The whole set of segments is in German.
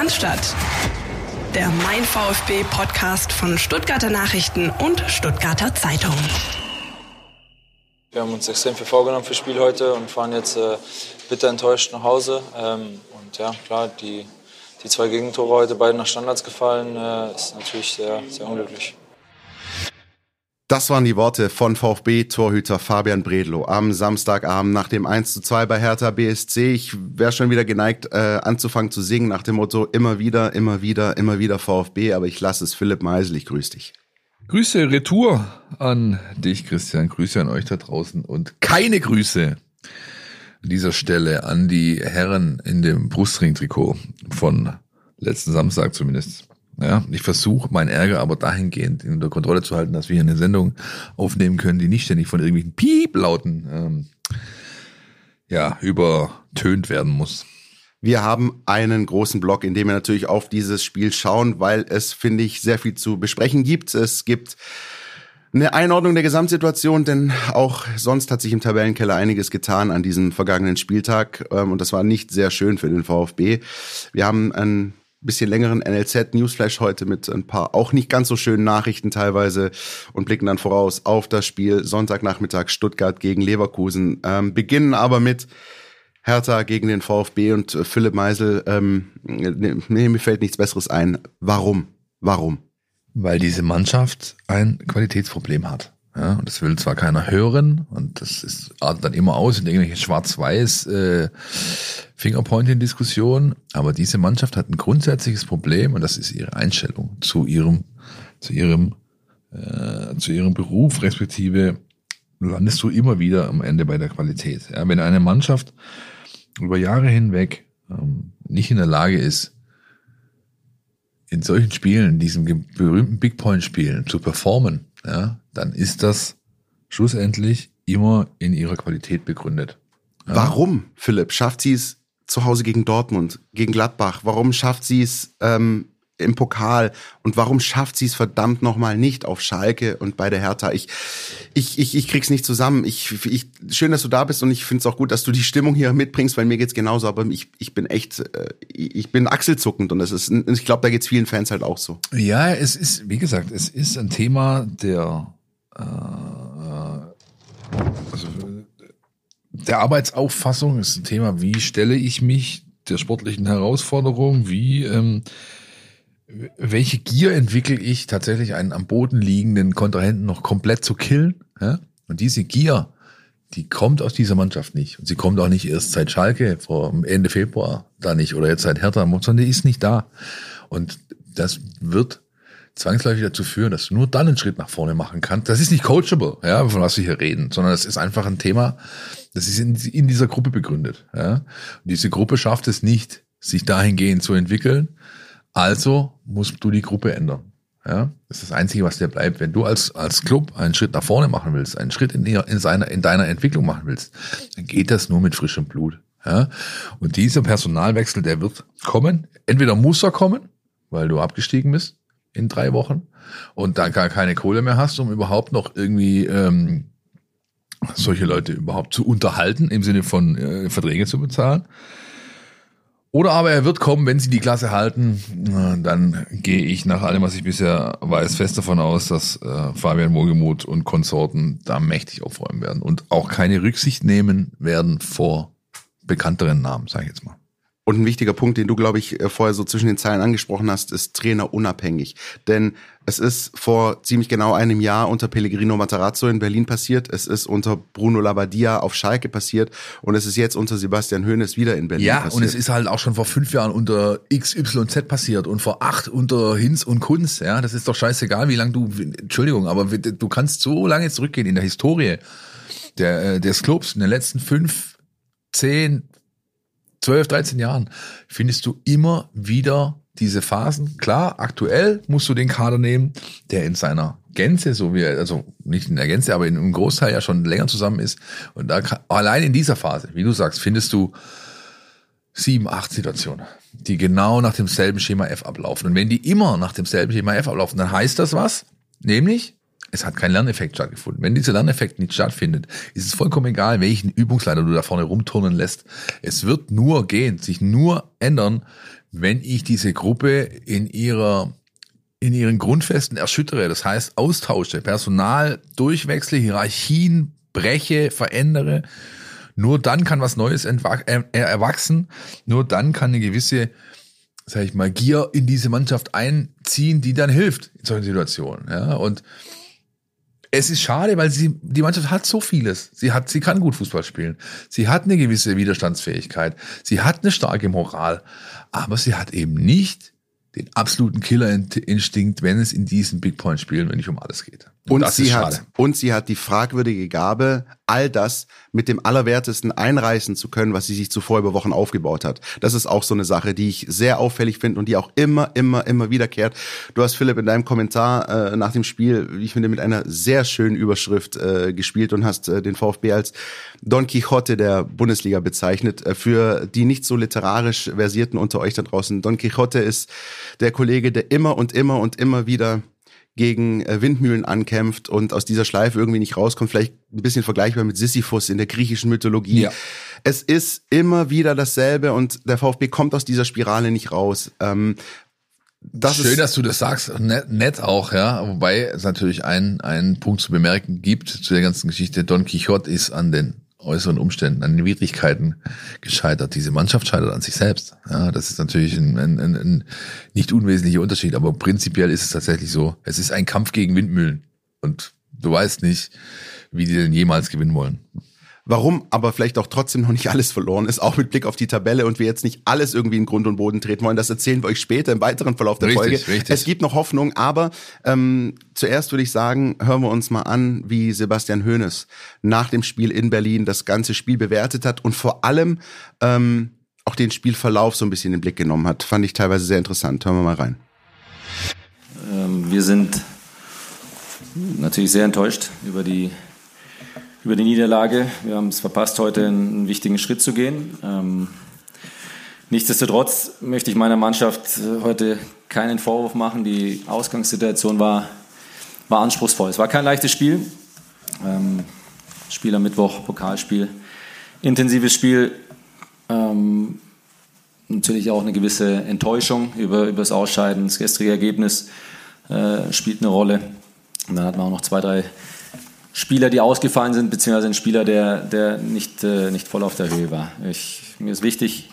Cannstatt. Der Mein VfB Podcast von Stuttgarter Nachrichten und Stuttgarter Zeitung. Wir haben uns extrem viel vorgenommen für das Spiel heute und fahren jetzt äh, bitter enttäuscht nach Hause. Ähm, und ja, klar, die, die zwei Gegentore heute beide nach Standards gefallen, äh, ist natürlich sehr, sehr unglücklich. Das waren die Worte von VfB-Torhüter Fabian Bredlow am Samstagabend nach dem 1 zu 2 bei Hertha BSC. Ich wäre schon wieder geneigt, äh, anzufangen zu singen nach dem Motto immer wieder, immer wieder, immer wieder VfB, aber ich lasse es. Philipp Meisel, ich grüße dich. Grüße Retour an dich, Christian. Grüße an euch da draußen und keine Grüße an dieser Stelle an die Herren in dem Brustring-Trikot von letzten Samstag zumindest. Ja, ich versuche mein Ärger aber dahingehend unter Kontrolle zu halten, dass wir hier eine Sendung aufnehmen können, die nicht ständig von irgendwelchen Piep-Lauten ähm, ja, übertönt werden muss. Wir haben einen großen Blog, in dem wir natürlich auf dieses Spiel schauen, weil es, finde ich, sehr viel zu besprechen gibt. Es gibt eine Einordnung der Gesamtsituation, denn auch sonst hat sich im Tabellenkeller einiges getan an diesem vergangenen Spieltag ähm, und das war nicht sehr schön für den VfB. Wir haben ein bisschen längeren NLZ Newsflash heute mit ein paar auch nicht ganz so schönen Nachrichten teilweise und blicken dann voraus auf das Spiel Sonntagnachmittag Stuttgart gegen Leverkusen. Ähm, beginnen aber mit Hertha gegen den VfB und äh, Philipp Meisel. Ähm, nee, mir fällt nichts Besseres ein. Warum? Warum? Weil diese Mannschaft ein Qualitätsproblem hat. Ja, und das will zwar keiner hören und das ist dann immer aus in irgendwelche schwarz-weiß äh, Fingerpointing-Diskussionen, aber diese Mannschaft hat ein grundsätzliches Problem und das ist ihre Einstellung zu ihrem, zu ihrem, äh, zu ihrem Beruf, respektive landest du immer wieder am Ende bei der Qualität. Ja, wenn eine Mannschaft über Jahre hinweg ähm, nicht in der Lage ist, in solchen Spielen, diesen berühmten Big Point Spielen zu performen, ja, dann ist das schlussendlich immer in ihrer Qualität begründet. Warum, Philipp, schafft sie es zu Hause gegen Dortmund, gegen Gladbach? Warum schafft sie es ähm, im Pokal und warum schafft sie es verdammt nochmal nicht auf Schalke und bei der Hertha? Ich, ich, ich, ich krieg's nicht zusammen. Ich, ich, schön, dass du da bist und ich finde es auch gut, dass du die Stimmung hier mitbringst, weil mir geht's genauso, aber ich, ich bin echt, äh, ich bin achselzuckend und das ist, ich glaube, da geht's vielen Fans halt auch so. Ja, es ist, wie gesagt, es ist ein Thema der äh, also der Arbeitsauffassung ist ein Thema, wie stelle ich mich der sportlichen Herausforderung, wie ähm, welche Gier entwickle ich tatsächlich einen am Boden liegenden Kontrahenten noch komplett zu killen? Ja? Und diese Gier, die kommt aus dieser Mannschaft nicht. Und sie kommt auch nicht erst seit Schalke vor Ende Februar da nicht oder jetzt seit Hertha, sondern die ist nicht da. Und das wird zwangsläufig dazu führen, dass du nur dann einen Schritt nach vorne machen kannst. Das ist nicht coachable, ja, von was wir hier reden, sondern das ist einfach ein Thema, das ist in, in dieser Gruppe begründet. Ja. Und diese Gruppe schafft es nicht, sich dahingehend zu entwickeln. Also musst du die Gruppe ändern. Ja, das ist das Einzige, was dir bleibt. Wenn du als, als Club einen Schritt nach vorne machen willst, einen Schritt in, in, seiner, in deiner Entwicklung machen willst, dann geht das nur mit frischem Blut. Ja, und dieser Personalwechsel, der wird kommen. Entweder muss er kommen, weil du abgestiegen bist, in drei Wochen und da gar keine Kohle mehr hast, um überhaupt noch irgendwie ähm, solche Leute überhaupt zu unterhalten, im Sinne von äh, Verträge zu bezahlen. Oder aber er wird kommen, wenn sie die Klasse halten, dann gehe ich nach allem, was ich bisher weiß, fest davon aus, dass äh, Fabian Wohlgemuth und Konsorten da mächtig aufräumen werden und auch keine Rücksicht nehmen werden vor bekannteren Namen, sage ich jetzt mal. Und ein wichtiger Punkt, den du, glaube ich, äh, vorher so zwischen den Zeilen angesprochen hast, ist Trainer unabhängig. Denn es ist vor ziemlich genau einem Jahr unter Pellegrino Matarazzo in Berlin passiert. Es ist unter Bruno Labbadia auf Schalke passiert. Und es ist jetzt unter Sebastian Hoeneß wieder in Berlin ja, passiert. Ja, und es ist halt auch schon vor fünf Jahren unter XYZ passiert und vor acht unter Hinz und Kunz. Ja, das ist doch scheißegal, wie lange du, Entschuldigung, aber du kannst so lange zurückgehen in der Historie der, äh, des Clubs, in den letzten fünf, zehn, 12, 13 Jahren findest du immer wieder diese Phasen. Klar, aktuell musst du den Kader nehmen, der in seiner Gänze, so wie er, also nicht in der Gänze, aber einem Großteil ja schon länger zusammen ist. Und da allein in dieser Phase, wie du sagst, findest du sieben, acht Situationen, die genau nach demselben Schema F ablaufen. Und wenn die immer nach demselben Schema F ablaufen, dann heißt das was? Nämlich, es hat kein Lerneffekt stattgefunden. Wenn dieser Lerneffekt nicht stattfindet, ist es vollkommen egal, welchen Übungsleiter du da vorne rumturnen lässt. Es wird nur gehen, sich nur ändern, wenn ich diese Gruppe in ihrer in ihren Grundfesten erschüttere, das heißt austausche, Personal durchwechsle, Hierarchien breche, verändere. Nur dann kann was Neues äh, erwachsen. Nur dann kann eine gewisse, sag ich mal, Gier in diese Mannschaft einziehen, die dann hilft in solchen Situationen. Ja, und es ist schade, weil sie, die Mannschaft hat so vieles. Sie hat, sie kann gut Fußball spielen. Sie hat eine gewisse Widerstandsfähigkeit. Sie hat eine starke Moral. Aber sie hat eben nicht den absoluten Killerinstinkt, wenn es in diesen Big Point Spielen, wenn nicht um alles geht. Und, und sie hat, und sie hat die fragwürdige Gabe, all das mit dem Allerwertesten einreißen zu können, was sie sich zuvor über Wochen aufgebaut hat. Das ist auch so eine Sache, die ich sehr auffällig finde und die auch immer, immer, immer wiederkehrt. Du hast Philipp in deinem Kommentar äh, nach dem Spiel, ich finde, mit einer sehr schönen Überschrift äh, gespielt und hast äh, den VfB als Don Quixote der Bundesliga bezeichnet. Äh, für die nicht so literarisch versierten unter euch da draußen, Don Quixote ist der Kollege, der immer und immer und immer wieder gegen äh, Windmühlen ankämpft und aus dieser Schleife irgendwie nicht rauskommt, vielleicht ein bisschen vergleichbar mit Sisyphus in der griechischen Mythologie. Ja. Es ist immer wieder dasselbe und der VfB kommt aus dieser Spirale nicht raus. Ähm, das Schön, dass du das sagst. Nett, nett auch, ja. Wobei es natürlich einen, einen Punkt zu bemerken gibt zu der ganzen Geschichte. Don Quixote ist an den äußeren Umständen, an den Widrigkeiten gescheitert. Diese Mannschaft scheitert an sich selbst. Ja, das ist natürlich ein, ein, ein, ein nicht unwesentlicher Unterschied, aber prinzipiell ist es tatsächlich so. Es ist ein Kampf gegen Windmühlen und du weißt nicht, wie die denn jemals gewinnen wollen. Warum aber vielleicht auch trotzdem noch nicht alles verloren ist, auch mit Blick auf die Tabelle und wir jetzt nicht alles irgendwie in Grund und Boden treten wollen, das erzählen wir euch später im weiteren Verlauf der richtig, Folge. Richtig. Es gibt noch Hoffnung, aber ähm, zuerst würde ich sagen, hören wir uns mal an, wie Sebastian Hoeneß nach dem Spiel in Berlin das ganze Spiel bewertet hat und vor allem ähm, auch den Spielverlauf so ein bisschen in den Blick genommen hat. Fand ich teilweise sehr interessant. Hören wir mal rein. Ähm, wir sind natürlich sehr enttäuscht über die über die Niederlage. Wir haben es verpasst, heute einen, wichtigen Schritt zu gehen. Ähm, nichtsdestotrotz möchte ich meiner Mannschaft äh, heute keinen Vorwurf machen. Die Ausgangssituation war, war anspruchsvoll. Es war kein leichtes Spiel. Ähm, Spiel am Mittwoch, Pokalspiel, intensives Spiel. Ähm, natürlich auch eine gewisse Enttäuschung über, über das Ausscheiden. Das gestrige Ergebnis äh, spielt eine Rolle. Und dann hatten wir auch noch zwei, drei Spieler, die ausgefallen sind, beziehungsweise ein Spieler, der, der nicht, äh, nicht voll auf der Höhe war. Ich, mir ist wichtig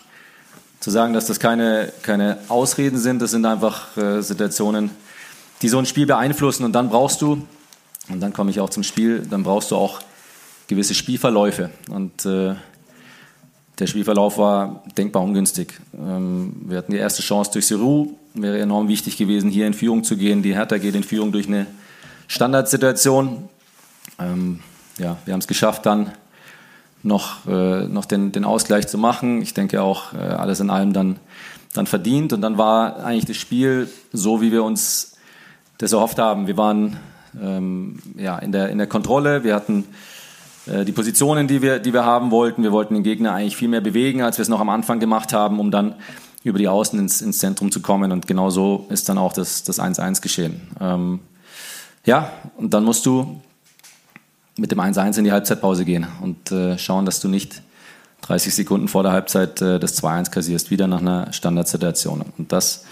zu sagen, dass das keine, keine Ausreden sind, das sind einfach äh, Situationen, die so ein Spiel beeinflussen und dann brauchst du, und dann komme ich auch zum Spiel, dann brauchst du auch gewisse Spielverläufe und äh, der Spielverlauf war denkbar ungünstig. Ähm, wir hatten die erste Chance durch Seru, wäre enorm wichtig gewesen, hier in Führung zu gehen. Die Hertha geht in Führung durch eine Standardsituation, ähm, ja, wir haben es geschafft, dann noch, äh, noch den, den Ausgleich zu machen. Ich denke auch äh, alles in allem dann, dann verdient. Und dann war eigentlich das Spiel so, wie wir uns das erhofft haben. Wir waren ähm, ja, in, der, in der Kontrolle. Wir hatten äh, die Positionen, die wir, die wir haben wollten. Wir wollten den Gegner eigentlich viel mehr bewegen, als wir es noch am Anfang gemacht haben, um dann über die Außen ins, ins Zentrum zu kommen. Und genau so ist dann auch das, das 1-1 geschehen. Ähm, ja, und dann musst du mit dem 1-1 in die Halbzeitpause gehen und äh, schauen, dass du nicht 30 Sekunden vor der Halbzeit äh, das 2-1 kassierst, wieder nach einer Standardsituation. Und das,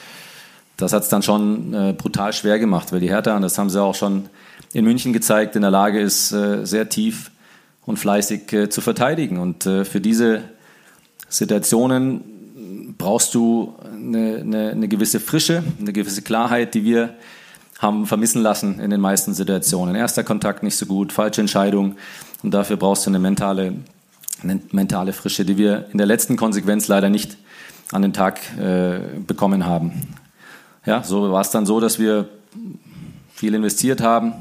das hat es dann schon äh, brutal schwer gemacht, weil die Hertha, und das haben sie auch schon in München gezeigt, in der Lage ist, äh, sehr tief und fleißig äh, zu verteidigen. Und äh, für diese Situationen brauchst du eine, eine, eine gewisse Frische, eine gewisse Klarheit, die wir haben vermissen lassen in den meisten Situationen. Erster Kontakt nicht so gut, falsche Entscheidung und dafür brauchst du eine mentale, eine mentale Frische, die wir in der letzten Konsequenz leider nicht an den Tag äh, bekommen haben. Ja, so war es dann so, dass wir viel investiert haben,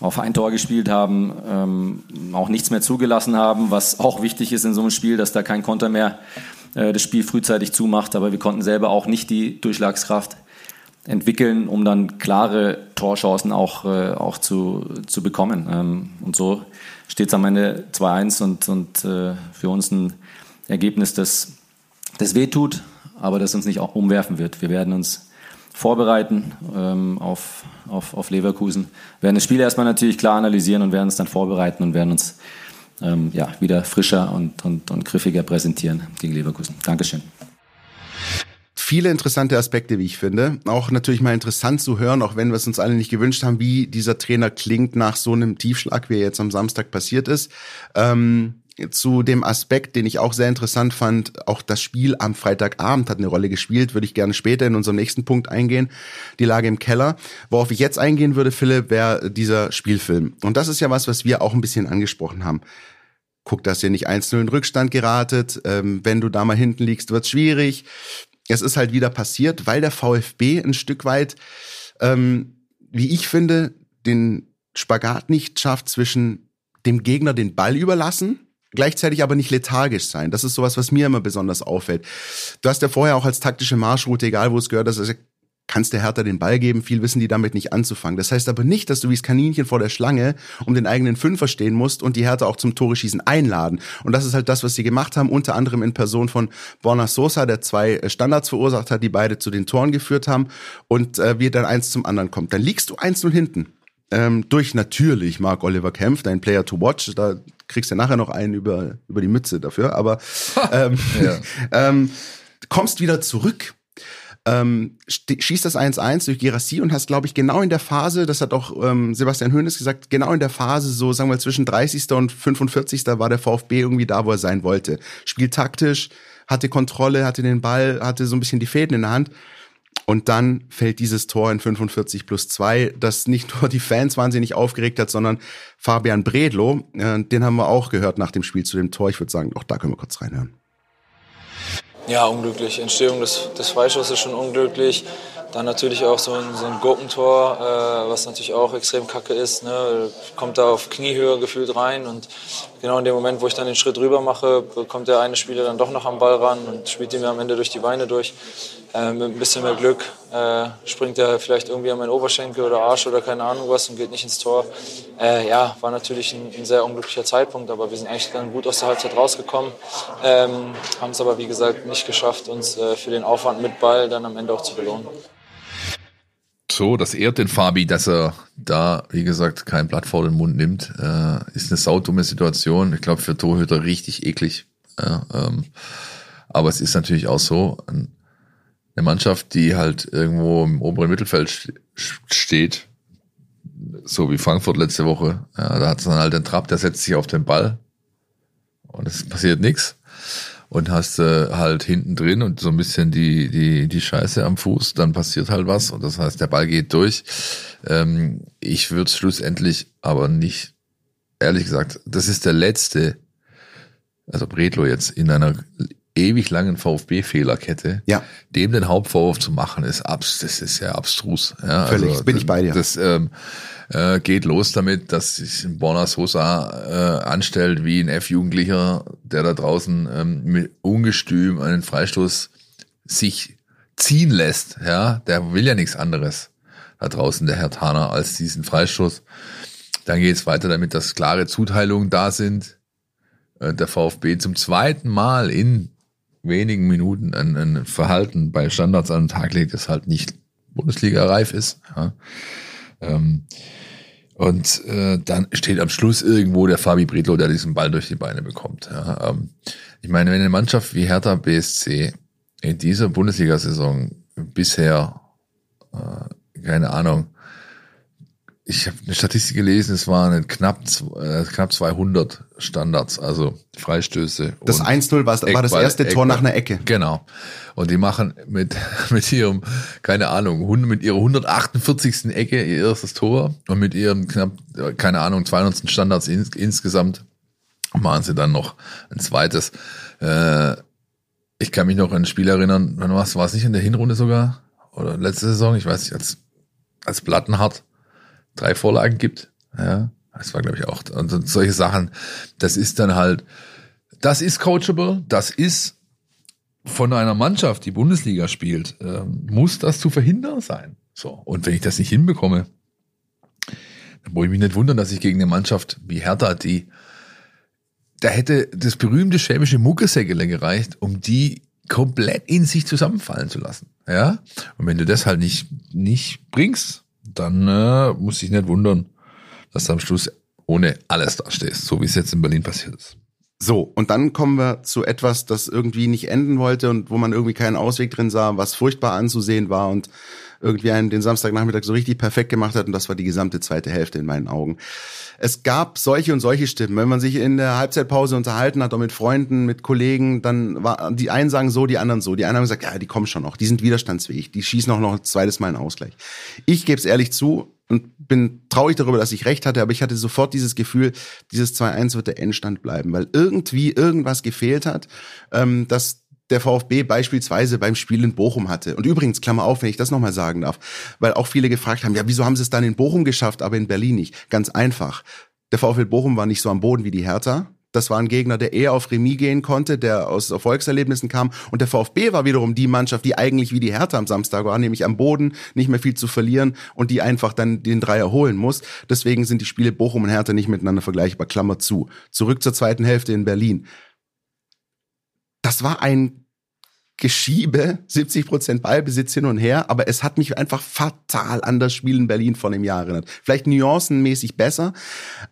auf ein Tor gespielt haben, ähm, auch nichts mehr zugelassen haben, was auch wichtig ist in so einem Spiel, dass da kein Konter mehr äh, das Spiel frühzeitig zumacht, aber wir konnten selber auch nicht die Durchschlagskraft entwickeln, um dann klare Torchancen auch, äh, auch zu, zu bekommen. Ähm, und so steht es am Ende 2-1 und, und äh, für uns ein Ergebnis, das, das wehtut, aber das uns nicht auch umwerfen wird. Wir werden uns vorbereiten ähm, auf, auf, auf Leverkusen, werden das Spiel erstmal natürlich klar analysieren und werden uns dann vorbereiten und werden uns ähm, ja, wieder frischer und, und, und griffiger präsentieren gegen Leverkusen. Dankeschön viele interessante Aspekte, wie ich finde. Auch natürlich mal interessant zu hören, auch wenn wir es uns alle nicht gewünscht haben, wie dieser Trainer klingt nach so einem Tiefschlag, wie er jetzt am Samstag passiert ist. Ähm, zu dem Aspekt, den ich auch sehr interessant fand, auch das Spiel am Freitagabend hat eine Rolle gespielt, würde ich gerne später in unserem nächsten Punkt eingehen, die Lage im Keller. Worauf ich jetzt eingehen würde, Philipp, wäre dieser Spielfilm. Und das ist ja was, was wir auch ein bisschen angesprochen haben. Guck, dass ihr nicht einzeln in Rückstand geratet. Ähm, wenn du da mal hinten liegst, wird's schwierig. Es ist halt wieder passiert, weil der VfB ein Stück weit, ähm, wie ich finde, den Spagat nicht schafft zwischen dem Gegner den Ball überlassen gleichzeitig aber nicht lethargisch sein. Das ist sowas, was mir immer besonders auffällt. Du hast ja vorher auch als taktische Marschroute, egal wo es gehört, dass kannst der Hertha den Ball geben, viel wissen die damit nicht anzufangen. Das heißt aber nicht, dass du wie das Kaninchen vor der Schlange um den eigenen Fünfer stehen musst und die Hertha auch zum Tore schießen einladen. Und das ist halt das, was sie gemacht haben, unter anderem in Person von Borna Sosa, der zwei äh, Standards verursacht hat, die beide zu den Toren geführt haben und äh, wie dann eins zum anderen kommt. Dann liegst du eins 0 hinten. Ähm, durch natürlich Mark Oliver Kempf, dein Player to watch, da kriegst du nachher noch einen über, über die Mütze dafür, aber ähm, ja. ähm, kommst wieder zurück. Ähm, schießt das 1-1 durch Gerassi und hast, glaube ich, genau in der Phase, das hat auch ähm, Sebastian Hoeneß gesagt, genau in der Phase, so sagen wir zwischen 30. und 45. war der VfB irgendwie da, wo er sein wollte. Spielt taktisch, hatte Kontrolle, hatte den Ball, hatte so ein bisschen die Fäden in der Hand. Und dann fällt dieses Tor in 45 plus 2, das nicht nur die Fans wahnsinnig aufgeregt hat, sondern Fabian Bredlo, äh, den haben wir auch gehört nach dem Spiel zu dem Tor. Ich würde sagen, auch da können wir kurz reinhören. Ja, unglücklich. Entstehung des, des Freischusses ist schon unglücklich. Dann natürlich auch so ein, so ein Gurkentor, äh, was natürlich auch extrem kacke ist. Ne? Kommt da auf Kniehöhe gefühlt rein und genau in dem Moment, wo ich dann den Schritt rüber mache, kommt der eine Spieler dann doch noch am Ball ran und spielt ihn mir am Ende durch die Beine durch. Äh, mit ein bisschen mehr Glück äh, springt er vielleicht irgendwie an meinen Oberschenkel oder Arsch oder keine Ahnung was und geht nicht ins Tor. Äh, ja, war natürlich ein, ein, sehr unglücklicher Zeitpunkt, aber wir sind eigentlich dann gut aus der Halbzeit rausgekommen. Ähm, Haben es aber, wie gesagt, nicht geschafft, uns äh, für den Aufwand mit Ball dann am Ende auch zu belohnen. So, das ehrt den Fabi, dass er da, wie gesagt, kein Blatt vor den Mund nimmt. Äh, ist eine saudumme Situation. Ich glaube, für Torhüter richtig eklig. Ähm, aber es ist natürlich auch so, eine Mannschaft, die halt irgendwo im oberen Mittelfeld steht, so wie Frankfurt letzte Woche, ja, da hat es dann halt den Trapp, der setzt sich auf den Ball und es passiert nichts und hast äh, halt hinten drin und so ein bisschen die die die Scheiße am Fuß, dann passiert halt was und das heißt der Ball geht durch. Ähm, ich würde schlussendlich aber nicht, ehrlich gesagt, das ist der letzte, also Bredlo jetzt in einer ewig langen VfB-Fehlerkette, ja. dem den Hauptvorwurf zu machen, ist abs das ist ja abstrus. Ja, Völlig, also, bin ich bei dir. Das ähm, äh, geht los damit, dass sich Borna Sosa äh, anstellt wie ein F-Jugendlicher, der da draußen ähm, mit ungestüm einen Freistoß sich ziehen lässt. Ja, der will ja nichts anderes da draußen, der Herr Taner, als diesen Freistoß. Dann geht es weiter damit, dass klare Zuteilungen da sind. Äh, der VfB zum zweiten Mal in wenigen Minuten ein, ein Verhalten bei Standards an den Tag legt, das halt nicht Bundesliga-reif ist. Ja. Ähm, und äh, dann steht am Schluss irgendwo der Fabi Bredlo, der diesen Ball durch die Beine bekommt. Ja. Ähm, ich meine, wenn eine Mannschaft wie Hertha BSC in dieser Bundesliga-Saison bisher, äh, keine Ahnung, ich habe eine Statistik gelesen, es waren knapp, äh, knapp 200 Standards, also Freistöße. Das 1-0 war, war das erste Eckball, Tor nach einer Ecke. Genau. Und die machen mit, mit ihrem, keine Ahnung, mit ihrer 148. Ecke ihr erstes Tor und mit ihrem knapp, keine Ahnung, 200. Standards ins, insgesamt machen sie dann noch ein zweites. Äh, ich kann mich noch an ein Spiel erinnern, wann war es, war es nicht in der Hinrunde sogar? Oder letzte Saison, ich weiß nicht, als, als Plattenhart drei Vorlagen gibt. Ja, das war, glaube ich, auch. Und solche Sachen, das ist dann halt, das ist coachable, das ist von einer Mannschaft, die Bundesliga spielt, äh, muss das zu verhindern sein. So. Und wenn ich das nicht hinbekomme, dann muss ich mich nicht wundern, dass ich gegen eine Mannschaft wie Hertha, die, da hätte das berühmte schämische Muckesäckele gereicht, um die komplett in sich zusammenfallen zu lassen. Ja? Und wenn du das halt nicht, nicht bringst, dann äh, muss ich nicht wundern, dass du am Schluss ohne alles dastehst, so wie es jetzt in Berlin passiert ist. So, und dann kommen wir zu etwas, das irgendwie nicht enden wollte und wo man irgendwie keinen Ausweg drin sah, was furchtbar anzusehen war und irgendwie einen den Samstagnachmittag so richtig perfekt gemacht hat und das war die gesamte zweite Hälfte in meinen Augen. Es gab solche und solche Stimmen. Wenn man sich in der Halbzeitpause unterhalten hat, auch mit Freunden, mit Kollegen, dann war die einen sagen so, die anderen so. Die einen haben gesagt, ja, die kommen schon noch, die sind widerstandsfähig, die schießen auch noch ein zweites Mal einen Ausgleich. Ich gebe es ehrlich zu, und bin traurig darüber, dass ich recht hatte, aber ich hatte sofort dieses Gefühl, dieses 2-1 wird der Endstand bleiben, weil irgendwie irgendwas gefehlt hat, ähm, dass der VfB beispielsweise beim Spiel in Bochum hatte. Und übrigens, Klammer auf, wenn ich das nochmal sagen darf, weil auch viele gefragt haben, ja, wieso haben sie es dann in Bochum geschafft, aber in Berlin nicht? Ganz einfach. Der VfL Bochum war nicht so am Boden wie die Hertha. Das war ein Gegner, der eher auf Remis gehen konnte, der aus Erfolgserlebnissen kam. Und der VfB war wiederum die Mannschaft, die eigentlich wie die Hertha am Samstag war, nämlich am Boden, nicht mehr viel zu verlieren und die einfach dann den Dreier holen muss. Deswegen sind die Spiele Bochum und Hertha nicht miteinander vergleichbar. Klammer zu. Zurück zur zweiten Hälfte in Berlin das war ein Geschiebe, 70 Prozent Ballbesitz hin und her, aber es hat mich einfach fatal an das Spiel in Berlin von dem Jahr erinnert. Vielleicht nuancenmäßig besser,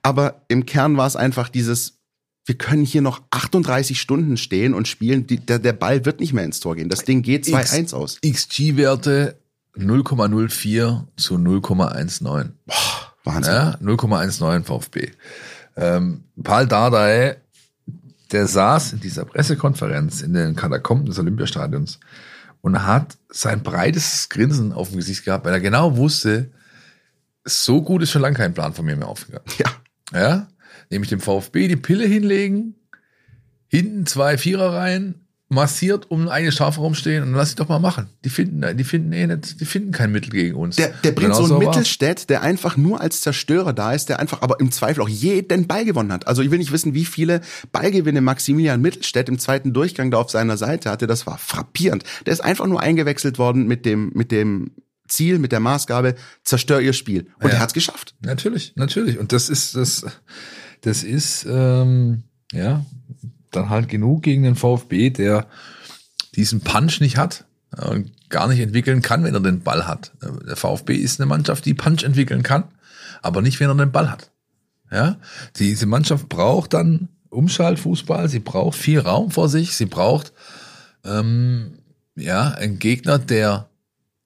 aber im Kern war es einfach dieses, wir können hier noch 38 Stunden stehen und spielen, die, der, der Ball wird nicht mehr ins Tor gehen. Das Ding geht 2-1 aus. XG-Werte 0,04 zu 0,19. Wahnsinn. Ja, 0,19 VfB. Ähm, Paul Dardai der saß in dieser Pressekonferenz in den Katakomben des Olympiastadions und hat sein breites Grinsen auf dem Gesicht gehabt, weil er genau wusste, so gut ist schon lange kein Plan von mir mehr aufgegangen. Ja. Ja, nämlich dem VfB die Pille hinlegen, hinten zwei Vierer rein, massiert um eine Strafraum stehen und lass sie doch mal machen. Die finden, die finden eh nicht, die finden kein Mittel gegen uns. Der, der bringt Genau so einen. Mittelstädt, der einfach nur als Zerstörer da ist, der einfach aber im Zweifel auch jeden Ball gewonnen hat. Also ich will nicht wissen, wie viele Ballgewinne Maximilian Mittelstädt im zweiten Durchgang da auf seiner Seite hatte. Das war frappierend. Der ist einfach nur eingewechselt worden mit dem, mit dem Ziel, mit der Maßgabe, zerstör ihr Spiel. Und Ja. er hat's geschafft. Natürlich, natürlich. Und das ist das, das ist ähm, ja dann halt genug gegen den VfB, der diesen Punch nicht hat äh, und gar nicht entwickeln kann, wenn er den Ball hat. Der VfB ist eine Mannschaft, die Punch entwickeln kann, aber nicht, wenn er den Ball hat. Ja, diese Mannschaft braucht dann Umschaltfußball, sie braucht viel Raum vor sich, sie braucht ähm, ja einen Gegner, der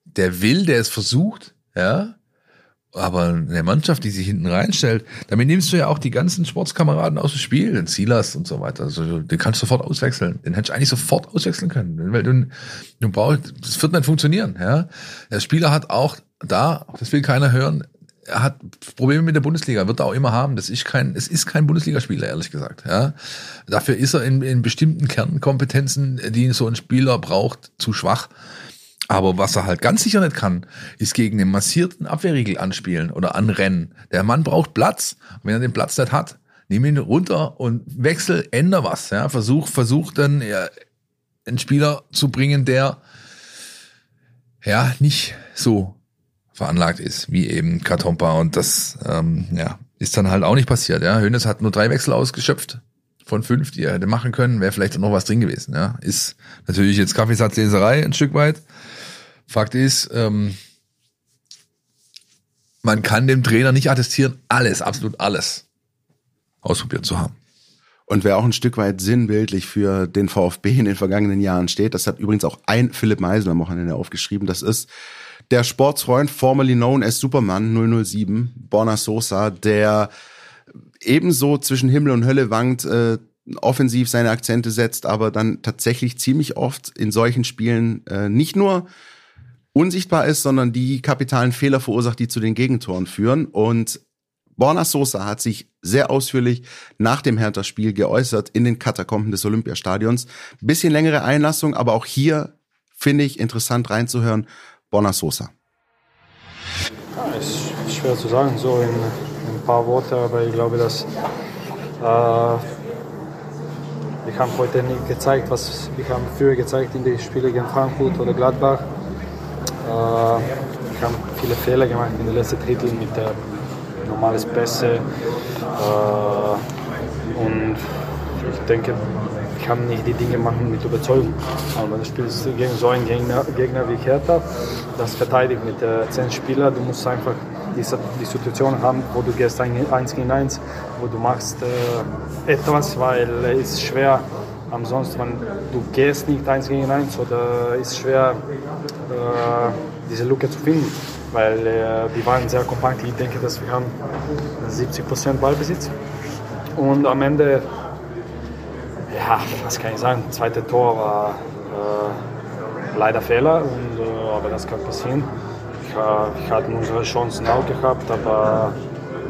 der will, der es versucht, ja, aber eine Mannschaft, die sich hinten reinstellt, damit nimmst du ja auch die ganzen Sportskameraden aus dem Spiel, den Silas und so weiter. Also, den kannst du sofort auswechseln. Den hättest du eigentlich sofort auswechseln können. Weil du, du brauchst, das wird nicht funktionieren, ja. Der Spieler hat auch da, das will keiner hören, er hat Probleme mit der Bundesliga, wird er auch immer haben. Das ist kein, es ist kein Bundesligaspieler, ehrlich gesagt, ja. Dafür ist er in, in bestimmten Kernkompetenzen, die so ein Spieler braucht, zu schwach. Aber was er halt ganz sicher nicht kann, ist gegen den massierten Abwehrriegel anspielen oder anrennen. Der Mann braucht Platz. Und wenn er den Platz nicht hat, nimm ihn runter und wechsel, änder was. Ja, versuch, versuch dann ja, einen Spieler zu bringen, der ja nicht so veranlagt ist wie eben Katompa. Und das ähm, ja, ist dann halt auch nicht passiert. Ja, Hönes hat nur drei Wechsel ausgeschöpft von fünf, die er hätte machen können, wäre vielleicht noch was drin gewesen. Ja, ist natürlich jetzt Kaffeesatzleserei ein Stück weit. Fakt ist, ähm, man kann dem Trainer nicht attestieren, alles, absolut alles ausprobiert zu haben. Und wer auch ein Stück weit sinnbildlich für den VfB in den vergangenen Jahren steht, das hat übrigens auch ein Philipp Meisel am Wochenende aufgeschrieben, das ist der Sportsfreund, formerly known as Superman 007, Borna Sosa, der ebenso zwischen Himmel und Hölle wankt, äh, offensiv seine Akzente setzt, aber dann tatsächlich ziemlich oft in solchen Spielen äh, nicht nur unsichtbar ist, sondern die kapitalen Fehler verursacht, die zu den Gegentoren führen. Und Borna Sosa hat sich sehr ausführlich nach dem Hertha-Spiel geäußert in den Katakomben des Olympiastadions. Bisschen längere Einlassung, aber auch hier finde ich interessant reinzuhören. Borna Sosa. Ja, ist schwer zu sagen, so in, in ein paar Worte, aber ich glaube, dass äh, wir haben heute nicht gezeigt, was wir haben früher gezeigt in den Spielen gegen Frankfurt oder Gladbach. Äh, wir haben viele Fehler gemacht in den letzten Drittel mit der normales Pässe äh, und ich denke, ich kann nicht die Dinge machen mit Überzeugung. Aber du spielst gegen so einen Gegner, Gegner wie Hertha, das verteidigt mit äh, zehn Spielern, du musst einfach die, die Situation haben, wo du gehst eins gegen eins, wo du machst äh, etwas, weil es ist schwer, ansonsten, wenn du gehst nicht eins gegen eins oder ist schwer, diese Lücke zu finden, weil äh, die waren sehr kompakt. Ich denke, dass wir haben 70% Ballbesitz und am Ende, ja, was kann ich sagen, das zweite Tor war äh, leider Fehler, und, äh, aber das kann passieren. Ich, äh, ich hatte unsere Chancen auch gehabt, aber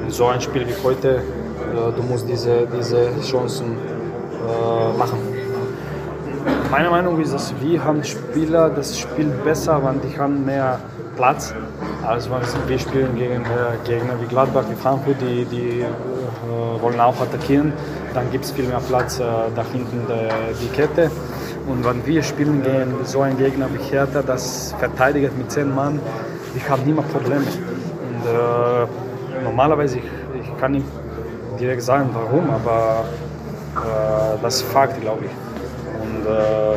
in so ein Spiel wie heute, äh, du musst diese, diese Chancen äh, machen. Meine Meinung ist, dass wir haben Spieler, das spielt besser, wenn die haben mehr Platz, als wenn wir spielen gegen äh, Gegner wie Gladbach, wie Frankfurt, die, die äh, wollen auch attackieren. Dann gibt es viel mehr Platz äh, da hinten de, die Kette. Und wenn wir spielen gegen so einen Gegner wie Hertha, das verteidigt mit zehn Mann, ich habe niemals Probleme. Und äh, normalerweise, ich, ich kann nicht direkt sagen, warum, aber äh, das ist Fakt, glaube ich. Und äh,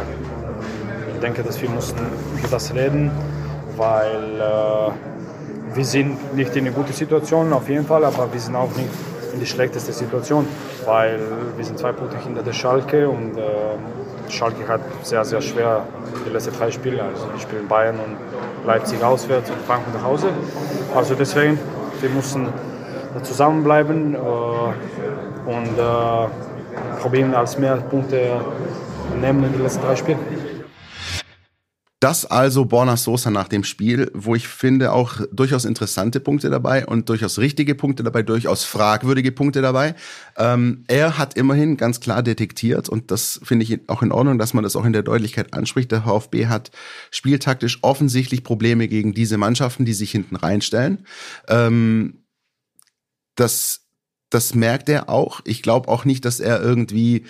ich denke, dass wir mussten über das reden, weil äh, wir sind nicht in einer guten Situation, auf jeden Fall, aber wir sind auch nicht in die schlechteste Situation, weil wir sind zwei Punkte hinter der Schalke und äh, Schalke hat sehr, sehr schwer die letzten drei Spiele. Also die spielen Bayern und Leipzig auswärts und Frankfurt nach Hause. Also deswegen, wir müssen zusammenbleiben äh, und äh, probieren als mehr Punkte nehmen in den letzten drei Spielen. Das also Borna Sosa nach dem Spiel, wo ich finde auch durchaus interessante Punkte dabei und durchaus richtige Punkte dabei, durchaus fragwürdige Punkte dabei. Ähm, er hat immerhin ganz klar detektiert und das finde ich auch in Ordnung, dass man das auch in der Deutlichkeit anspricht. Der VfB hat spieltaktisch offensichtlich Probleme gegen diese Mannschaften, die sich hinten reinstellen. Ähm, das, das merkt er auch. Ich glaube auch nicht, dass er irgendwie,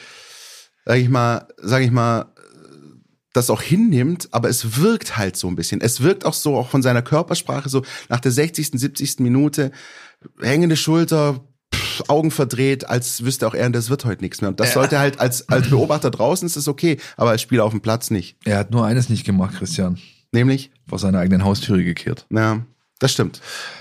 sag ich mal, sag ich mal, das auch hinnimmt, aber es wirkt halt so ein bisschen. Es wirkt auch so, auch von seiner Körpersprache, so nach der 60., 70. Minute, hängende Schulter, pff, Augen verdreht, als wüsste auch er, das wird heute nichts mehr. Und das sollte halt als, als Beobachter draußen ist es okay, aber als Spieler auf dem Platz nicht. Er hat nur eines nicht gemacht, Christian. Nämlich? Vor seiner eigenen Haustüre gekehrt. Ja, das stimmt.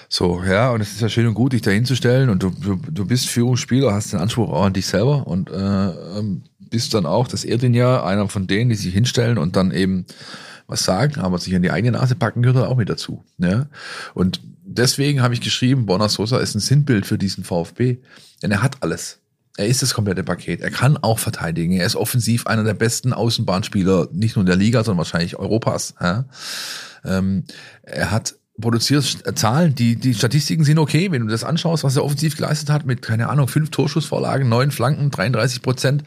So, ja, und es ist ja schön und gut, dich da hinzustellen und du, du, du bist Führungsspieler, hast den Anspruch auch an dich selber und äh, ähm, bist dann auch, das ehrt ihn ja, einer von denen, die sich hinstellen und dann eben was sagen, aber sich an die eigene Nase packen gehört auch mit dazu. Ja? Und deswegen habe ich geschrieben, Bonner Sosa ist ein Sinnbild für diesen VfB, denn er hat alles. Er ist das komplette Paket. Er kann auch verteidigen. Er ist offensiv einer der besten Außenbahnspieler, nicht nur in der Liga, sondern wahrscheinlich Europas. Ja? Ähm, er hat produzierst Zahlen, die, die Statistiken sind okay, wenn du das anschaust, was er offensiv geleistet hat, mit, keine Ahnung, fünf Torschussvorlagen, neun Flanken, 33 Prozent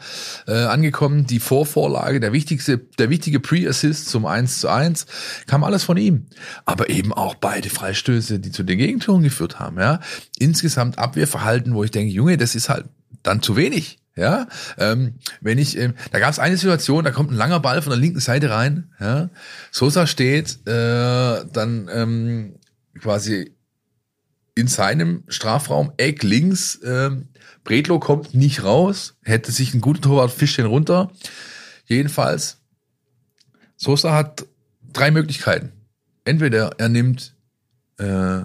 äh, angekommen, die Vorvorlage, der wichtigste, der wichtige Pre-Assist zum 1 zu 1, kam alles von ihm. Aber eben auch beide Freistöße, die zu den Gegentoren geführt haben, ja. Insgesamt Abwehrverhalten, wo ich denke, Junge, das ist halt dann zu wenig. Ja, ähm, wenn ich, ähm, da gab es eine Situation, da kommt ein langer Ball von der linken Seite rein. Ja, Sosa steht äh, dann ähm, quasi in seinem Strafraum Eck links. Ähm, Bredlo kommt nicht raus, hätte sich ein guter Torwart fischt den runter. Jedenfalls, Sosa hat drei Möglichkeiten. Entweder er nimmt äh,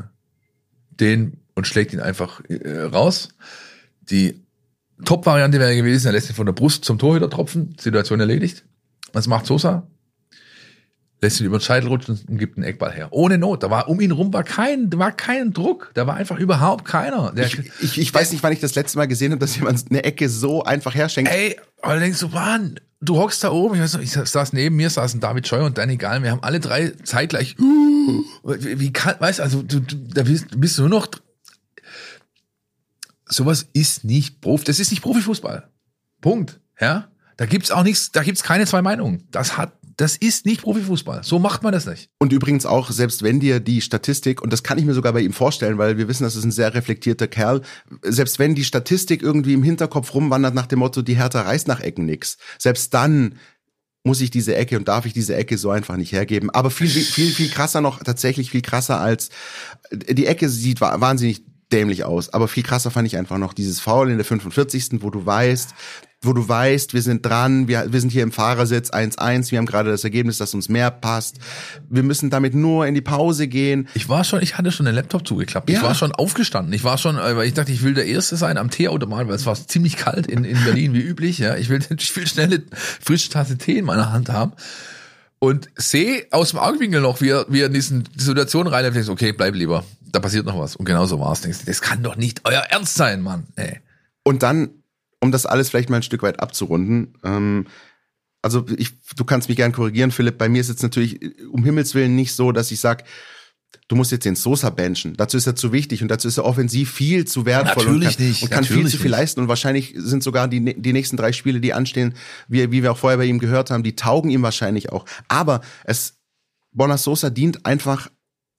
den und schlägt ihn einfach äh, raus. Die Top-Variante wäre gewesen, er lässt ihn von der Brust zum Torhüter tropfen, Situation erledigt. Was macht Sosa? Lässt ihn über den Scheitel rutschen und gibt einen Eckball her. Ohne Not. Da war um ihn rum war kein, da war kein Druck. Da war einfach überhaupt keiner. Der, Ich, ich, ich weiß nicht, wann ich das letzte Mal gesehen habe, dass jemand eine Ecke so einfach herschenkt. Ey, aber du denkst du, Mann, du hockst da oben, ich weiß noch, ich saß neben mir, saßen David Scheuer und Danny Gall, wir haben alle drei zeitgleich, wie, wie kann, weißt also, du, du, da bist, bist du nur noch, sowas ist nicht Profi, das ist nicht Profifußball. Punkt. Ja? Da gibt's auch nichts, da gibt's keine zwei Meinungen. Das hat, das ist nicht Profifußball. So macht man das nicht. Und übrigens auch, selbst wenn dir die Statistik, und das kann ich mir sogar bei ihm vorstellen, weil wir wissen, das ist ein sehr reflektierter Kerl, selbst wenn die Statistik irgendwie im Hinterkopf rumwandert nach dem Motto, die Hertha reißt nach Ecken nix, selbst dann muss ich diese Ecke und darf ich diese Ecke so einfach nicht hergeben. Aber viel, viel, viel, viel krasser noch, tatsächlich viel krasser als, die Ecke sieht wahnsinnig dämlich aus. Aber viel krasser fand ich einfach noch dieses Foul in der 45. wo du weißt, wo du weißt, wir sind dran, wir, wir sind hier im Fahrersitz 1-1, wir haben gerade das Ergebnis, das uns mehr passt. Wir müssen damit nur in die Pause gehen. Ich war schon, ich hatte schon den Laptop zugeklappt. Ich Ja. war schon aufgestanden. Ich war schon, äh, weil ich dachte, ich will der Erste sein am Teeautomat, weil es war ziemlich kalt in, in Berlin, wie üblich. Ja, ich will, ich will schnell eine frische Tasse Tee in meiner Hand haben. Und sehe aus dem Augenwinkel noch, wie er, wie er in diesen Situation rein und denkst, okay, bleib lieber. Da passiert noch was. Und genau so war es. Das kann doch nicht euer Ernst sein, Mann. Ey. Und dann, um das alles vielleicht mal ein Stück weit abzurunden, ähm, also ich, du kannst mich gern korrigieren, Philipp. Bei mir ist jetzt natürlich äh, um Himmels Willen nicht so, dass ich sag, du musst jetzt den Sosa benchen. Dazu ist er zu wichtig und dazu ist er offensiv viel zu wertvoll Natürlich und kann, nicht, und kann viel zu viel nicht. leisten. Und wahrscheinlich sind sogar die, die nächsten drei Spiele, die anstehen, wie, wie wir auch vorher bei ihm gehört haben, die taugen ihm wahrscheinlich auch. Aber es, Bonner Sosa dient einfach,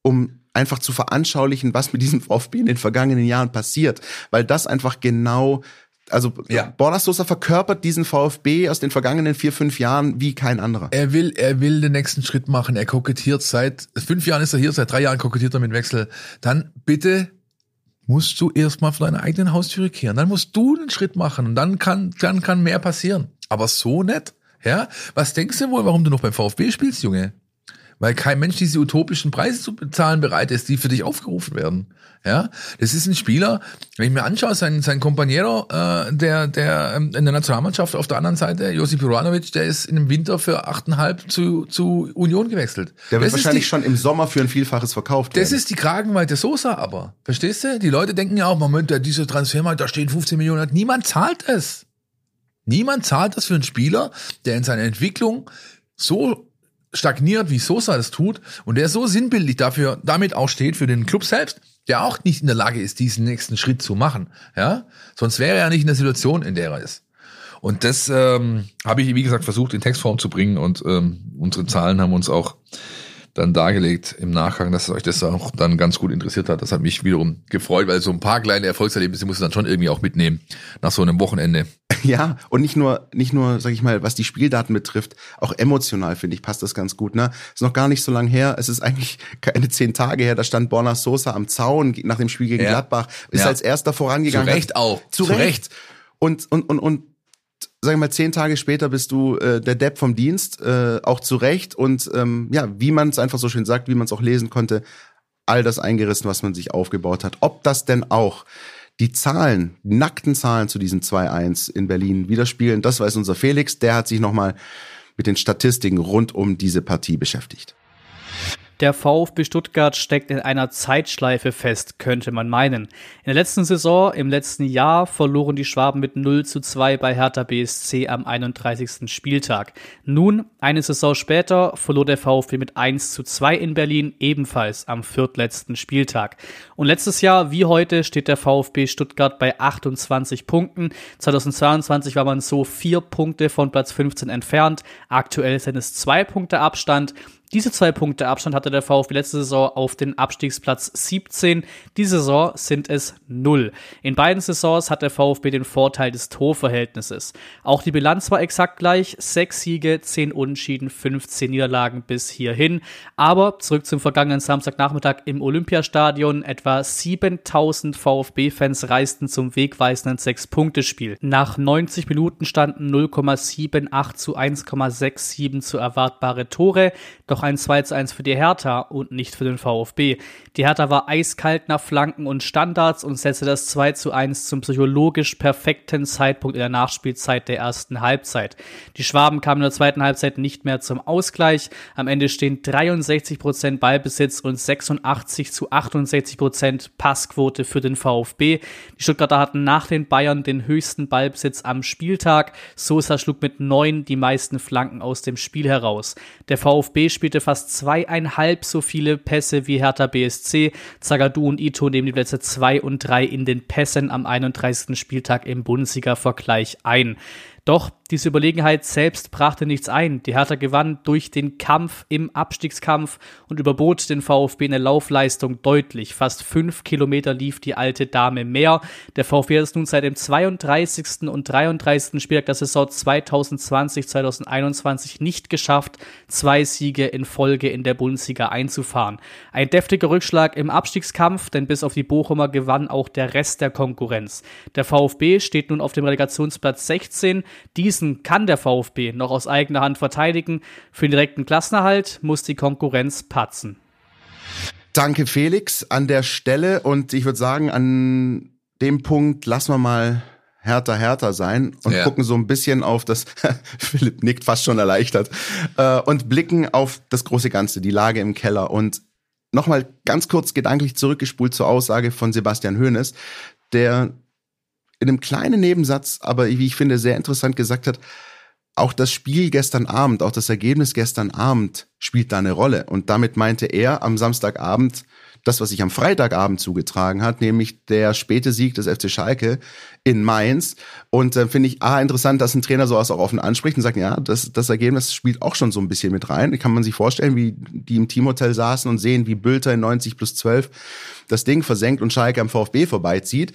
um einfach zu veranschaulichen, was mit diesem VfB in den vergangenen Jahren passiert. Weil das einfach genau, also Ja. Borna Sosa verkörpert diesen VfB aus den vergangenen vier, fünf Jahren wie kein anderer. Er will, er will den nächsten Schritt machen. Er kokettiert seit fünf Jahren ist er hier, seit drei Jahren kokettiert er mit Wechsel. Dann bitte musst du erstmal vor deiner eigenen Haustüre kehren. Dann musst du den Schritt machen und dann kann, dann kann mehr passieren. Aber so nicht. Ja? Was denkst du wohl, warum du noch beim VfB spielst, Junge? Weil kein Mensch diese utopischen Preise zu bezahlen bereit ist, die für dich aufgerufen werden. Ja, das ist ein Spieler, wenn ich mir anschaue, sein, sein Kompaniero, äh, der, der ähm, in der Nationalmannschaft auf der anderen Seite, Josip Juranovic, der ist im Winter für 8,5 zu, zu Union gewechselt. Der wird das wahrscheinlich die, schon im Sommer für ein Vielfaches verkauft das werden. ist die Kragenweite Sosa aber. Verstehst du? Die Leute denken ja auch, Moment, der, dieser Transfermarkt, da stehen 15 Millionen. Niemand zahlt es. Niemand zahlt das für einen Spieler, der in seiner Entwicklung so stagniert, wie Sosa das tut, und der so sinnbildlich dafür, damit auch steht für den Club selbst, der auch nicht in der Lage ist, diesen nächsten Schritt zu machen. Ja? Sonst wäre er nicht in der Situation, in der er ist. Und das ähm, habe ich, wie gesagt, versucht in Textform zu bringen und ähm, unsere Zahlen haben uns auch dann dargelegt im Nachgang, dass euch das auch dann ganz gut interessiert hat. Das hat mich wiederum gefreut, weil so ein paar kleine Erfolgserlebnisse muss du dann schon irgendwie auch mitnehmen nach so einem Wochenende. Ja, und nicht nur, nicht nur, sag ich mal, was die Spieldaten betrifft, auch emotional, finde ich, passt das ganz gut. Ne? Ist noch gar nicht so lang her. Es ist eigentlich keine zehn Tage her, da stand Borna Sosa am Zaun nach dem Spiel gegen Ja. Gladbach, ist Ja. als erster vorangegangen. Zu Recht auch. Zu, Zu Recht. Recht. Und, und, und, und sag ich mal, zehn Tage später bist du äh, der Depp vom Dienst, äh, auch zu Recht. Und ähm, ja, wie man es einfach so schön sagt, wie man es auch lesen konnte, all das eingerissen, was man sich aufgebaut hat. Ob das denn auch die Zahlen, die nackten Zahlen zu diesem 2-1 in Berlin widerspiegeln, das weiß unser Felix. Der hat sich nochmal mit den Statistiken rund um diese Partie beschäftigt. Der VfB Stuttgart steckt in einer Zeitschleife fest, könnte man meinen. In der letzten Saison, im letzten Jahr, verloren die Schwaben mit 0 zu 2 bei Hertha BSC am 31. Spieltag. Nun, eine Saison später, verlor der VfB mit 1 zu 2 in Berlin, ebenfalls am viertletzten Spieltag. Und letztes Jahr, wie heute, steht der VfB Stuttgart bei 28 Punkten. 2022 war man so vier Punkte von Platz 15 entfernt. Aktuell sind es zwei Punkte Abstand. Diese zwei Punkte Abstand hatte der VfB letzte Saison auf den Abstiegsplatz 17. Diese Saison sind es null. In beiden Saisons hat der VfB den Vorteil des Torverhältnisses. Auch die Bilanz war exakt gleich. Sechs Siege, zehn Unentschieden, 15 Niederlagen bis hierhin. Aber zurück zum vergangenen Samstagnachmittag im Olympiastadion. Etwa 7000 VfB-Fans reisten zum wegweisenden Sechs-Punkte-Spiel. Nach 90 Minuten standen 0,78 zu 1,67 zu erwartbare Tore. Doch ein 2 zu 1 für die Hertha und nicht für den VfB. Die Hertha war eiskalt nach Flanken und Standards und setzte das 2 zu 1 zum psychologisch perfekten Zeitpunkt in der Nachspielzeit der ersten Halbzeit. Die Schwaben kamen in der zweiten Halbzeit nicht mehr zum Ausgleich. Am Ende stehen 63 Prozent Ballbesitz und 86 zu 68 Prozent Passquote für den VfB. Die Stuttgarter hatten nach den Bayern den höchsten Ballbesitz am Spieltag. Sosa schlug mit neun die meisten Flanken aus dem Spiel heraus. Der VfB spielte fast zweieinhalb so viele Pässe wie Hertha BSC. Zagadou und Ito nehmen die Plätze zwei und drei in den Pässen am 31. Spieltag im Bundesliga-Vergleich ein. Doch diese Überlegenheit selbst brachte nichts ein. Die Hertha gewann durch den Kampf im Abstiegskampf und überbot den VfB in der Laufleistung deutlich. Fast fünf Kilometer lief die alte Dame mehr. Der VfB hat es nun seit dem 32. und 33. Spieltag der Saison 2020-2021 nicht geschafft, zwei Siege in Folge in der Bundesliga einzufahren. Ein deftiger Rückschlag im Abstiegskampf, denn bis auf die Bochumer gewann auch der Rest der Konkurrenz. Der VfB steht nun auf dem Relegationsplatz 16. Dies Diesen kann der VfB noch aus eigener Hand verteidigen. Für den direkten Klassenerhalt muss die Konkurrenz patzen. Danke, Felix, an der Stelle. Und ich würde sagen, an dem Punkt lassen wir mal härter, härter sein und ja. gucken so ein bisschen auf das, Philipp nickt fast schon erleichtert, äh, und blicken auf das große Ganze, die Lage im Keller. Und nochmal ganz kurz gedanklich zurückgespult zur Aussage von Sebastian Hoeneß, der in einem kleinen Nebensatz, aber wie ich finde, sehr interessant gesagt hat, auch das Spiel gestern Abend, auch das Ergebnis gestern Abend spielt da eine Rolle. Und damit meinte er am Samstagabend das, was sich am Freitagabend zugetragen hat, nämlich der späte Sieg des FC Schalke in Mainz. Und äh, finde ich A, interessant, dass ein Trainer sowas auch offen anspricht und sagt, ja, das, das Ergebnis spielt auch schon so ein bisschen mit rein. Kann man sich vorstellen, wie die im Teamhotel saßen und sehen, wie Bülter in 90 plus 12 das Ding versenkt und Schalke am VfB vorbeizieht.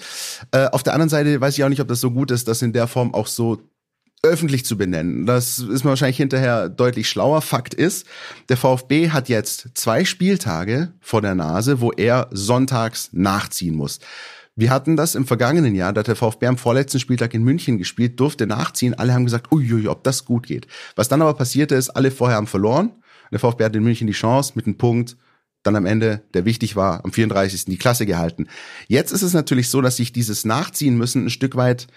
Äh, auf der anderen Seite weiß ich auch nicht, ob das so gut ist, das in der Form auch so öffentlich zu benennen. Das ist mir wahrscheinlich hinterher deutlich schlauer. Fakt ist, der VfB hat jetzt zwei Spieltage vor der Nase, wo er sonntags nachziehen muss. Wir hatten das im vergangenen Jahr, da hat der VfB am vorletzten Spieltag in München gespielt, durfte nachziehen. Alle haben gesagt, uiui, ob das gut geht. Was dann aber passierte ist, alle vorher haben verloren. Der VfB hat in München die Chance mit einem Punkt dann am Ende, der wichtig war, am 34. die Klasse gehalten. Jetzt ist es natürlich so, dass sich dieses Nachziehen müssen ein Stück weit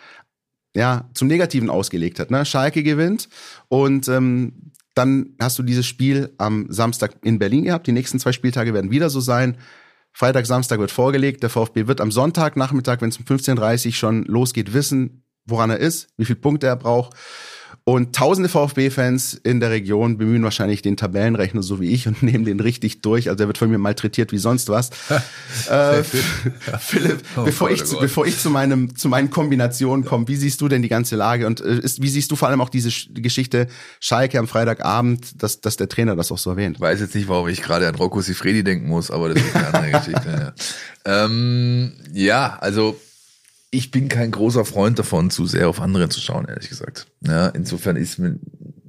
ja, zum Negativen ausgelegt hat. Ne? Schalke gewinnt und ähm, dann hast du dieses Spiel am Samstag in Berlin gehabt. Die nächsten zwei Spieltage werden wieder so sein. Freitag, Samstag wird vorgelegt. Der VfB wird am Sonntag Nachmittag, wenn es um 15.30 Uhr schon losgeht, wissen, woran er ist, wie viele Punkte er braucht. Und tausende VfB-Fans in der Region bemühen wahrscheinlich den Tabellenrechner so wie ich und nehmen den richtig durch. Also der wird von mir malträtiert wie sonst was. äh, Philipp, oh, bevor, ich, zu, bevor ich zu meinem zu meinen Kombinationen komme, wie siehst du denn die ganze Lage und äh, ist, wie siehst du vor allem auch diese Geschichte Schalke am Freitagabend, dass, dass der Trainer das auch so erwähnt? Ich weiß jetzt nicht, warum ich gerade an Rocco Sifredi denken muss, aber das ist eine andere Geschichte. Ja. Ähm, ja, also ich bin kein großer Freund davon, zu sehr auf andere zu schauen, ehrlich gesagt. Ja, insofern ist mir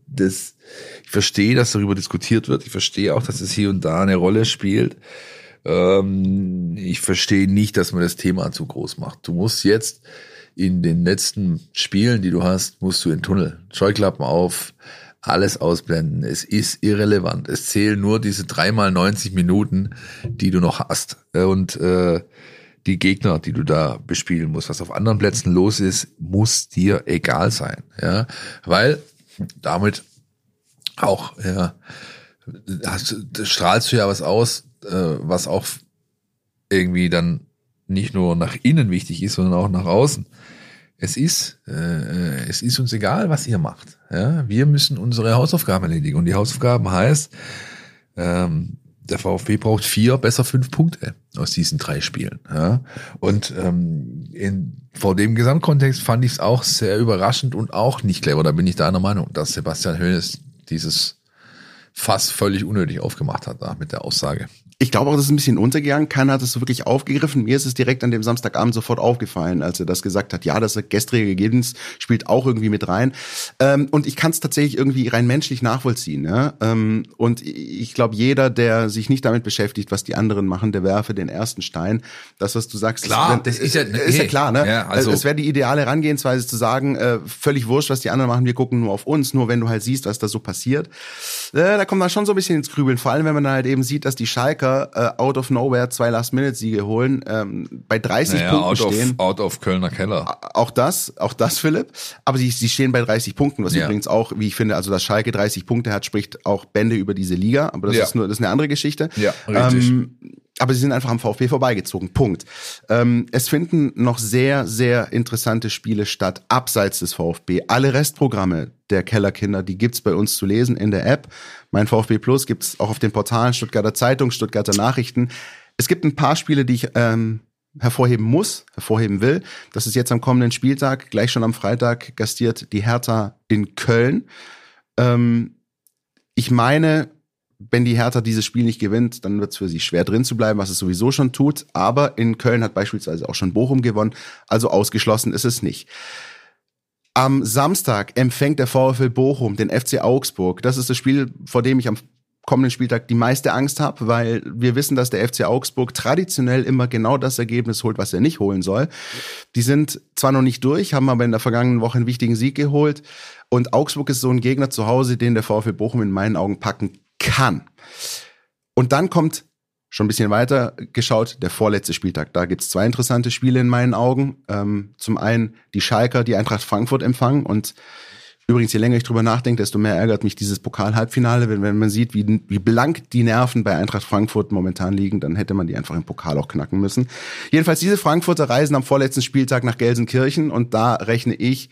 das, ich verstehe, dass darüber diskutiert wird. Ich verstehe auch, dass es hier und da eine Rolle spielt. Ähm, ich verstehe nicht, dass man das Thema zu groß macht. Du musst jetzt in den letzten Spielen, die du hast, musst du in Tunnel, Scheuklappen auf, alles ausblenden. Es ist irrelevant. Es zählen nur diese dreimal 90 Minuten, die du noch hast. Und äh, die Gegner, die du da bespielen musst. Was auf anderen Plätzen los ist, muss dir egal sein, ja, weil damit auch ja, hast, strahlst du ja was aus, äh, was auch irgendwie dann nicht nur nach innen wichtig ist, sondern auch nach außen. Es ist, äh, es ist uns egal, was ihr macht. Ja? Wir müssen unsere Hausaufgaben erledigen. Und die Hausaufgaben heißt, ähm, der VfB braucht vier, besser fünf Punkte aus diesen drei Spielen. Ja? Und ähm, in, vor dem Gesamtkontext fand ich es auch sehr überraschend und auch nicht clever. Da bin ich deiner Meinung, dass Sebastian Hoeneß dieses Fass völlig unnötig aufgemacht hat da mit der Aussage. Ich glaube auch, das ist ein bisschen untergegangen. Keiner hat es so wirklich aufgegriffen. Mir ist es direkt an dem Samstagabend sofort aufgefallen, als er das gesagt hat. Ja, das gestrige Ergebnis spielt auch irgendwie mit rein. Ähm, und ich kann es tatsächlich irgendwie rein menschlich nachvollziehen. Ja? Ähm, und ich glaube, jeder, der sich nicht damit beschäftigt, was die anderen machen, der werfe den ersten Stein. Das, was du sagst, klar, das, ist, ja, ist ja klar. Ne? Ja, also es wäre die ideale Herangehensweise zu sagen, äh, völlig wurscht, was die anderen machen. Wir gucken nur auf uns. Nur wenn du halt siehst, was da so passiert, äh, da kommt man schon so ein bisschen ins Grübeln. Vor allem, wenn man dann halt eben sieht, dass die Schalker Schalker äh, out of nowhere zwei Last-Minute-Siege holen, ähm, bei 30 naja, Punkten out stehen. Of, out of Kölner Keller. Auch das, auch das, Philipp. Aber sie, sie stehen bei 30 Punkten, was ja. übrigens auch, wie ich finde, also dass Schalke 30 Punkte hat, spricht auch Bände über diese Liga. Aber das ja. ist nur, das ist eine andere Geschichte. Ja, richtig. Ähm, aber sie sind einfach am VfB vorbeigezogen. Punkt. Ähm, es finden noch sehr, sehr interessante Spiele statt, abseits des VfB. Alle Restprogramme der Kellerkinder, die gibt's bei uns zu lesen in der App. Mein VfB Plus gibt's auch auf den Portalen Stuttgarter Zeitung, Stuttgarter Nachrichten. Es gibt ein paar Spiele, die ich ähm, hervorheben muss, hervorheben will. Das ist jetzt am kommenden Spieltag, gleich schon am Freitag gastiert die Hertha in Köln. Ähm, ich meine, wenn die Hertha dieses Spiel nicht gewinnt, dann wird es für sie schwer drin zu bleiben, was es sowieso schon tut. Aber in Köln hat beispielsweise auch schon Bochum gewonnen, also ausgeschlossen ist es nicht. Am Samstag empfängt der VfL Bochum den FC Augsburg. Das ist das Spiel, vor dem ich am kommenden Spieltag die meiste Angst habe, weil wir wissen, dass der FC Augsburg traditionell immer genau das Ergebnis holt, was er nicht holen soll. Die sind zwar noch nicht durch, haben aber in der vergangenen Woche einen wichtigen Sieg geholt. Und Augsburg ist so ein Gegner zu Hause, den der VfL Bochum in meinen Augen packen kann. Und dann kommt schon ein bisschen weiter geschaut, der vorletzte Spieltag. Da gibt's zwei interessante Spiele in meinen Augen. Ähm, zum einen die Schalker, die Eintracht Frankfurt empfangen und Übrigens, je länger ich drüber nachdenke, desto mehr ärgert mich dieses Pokal-Halbfinale. Wenn, wenn man sieht, wie, wie blank die Nerven bei Eintracht Frankfurt momentan liegen, dann hätte man die einfach im Pokal auch knacken müssen. Jedenfalls, diese Frankfurter reisen am vorletzten Spieltag nach Gelsenkirchen und da rechne ich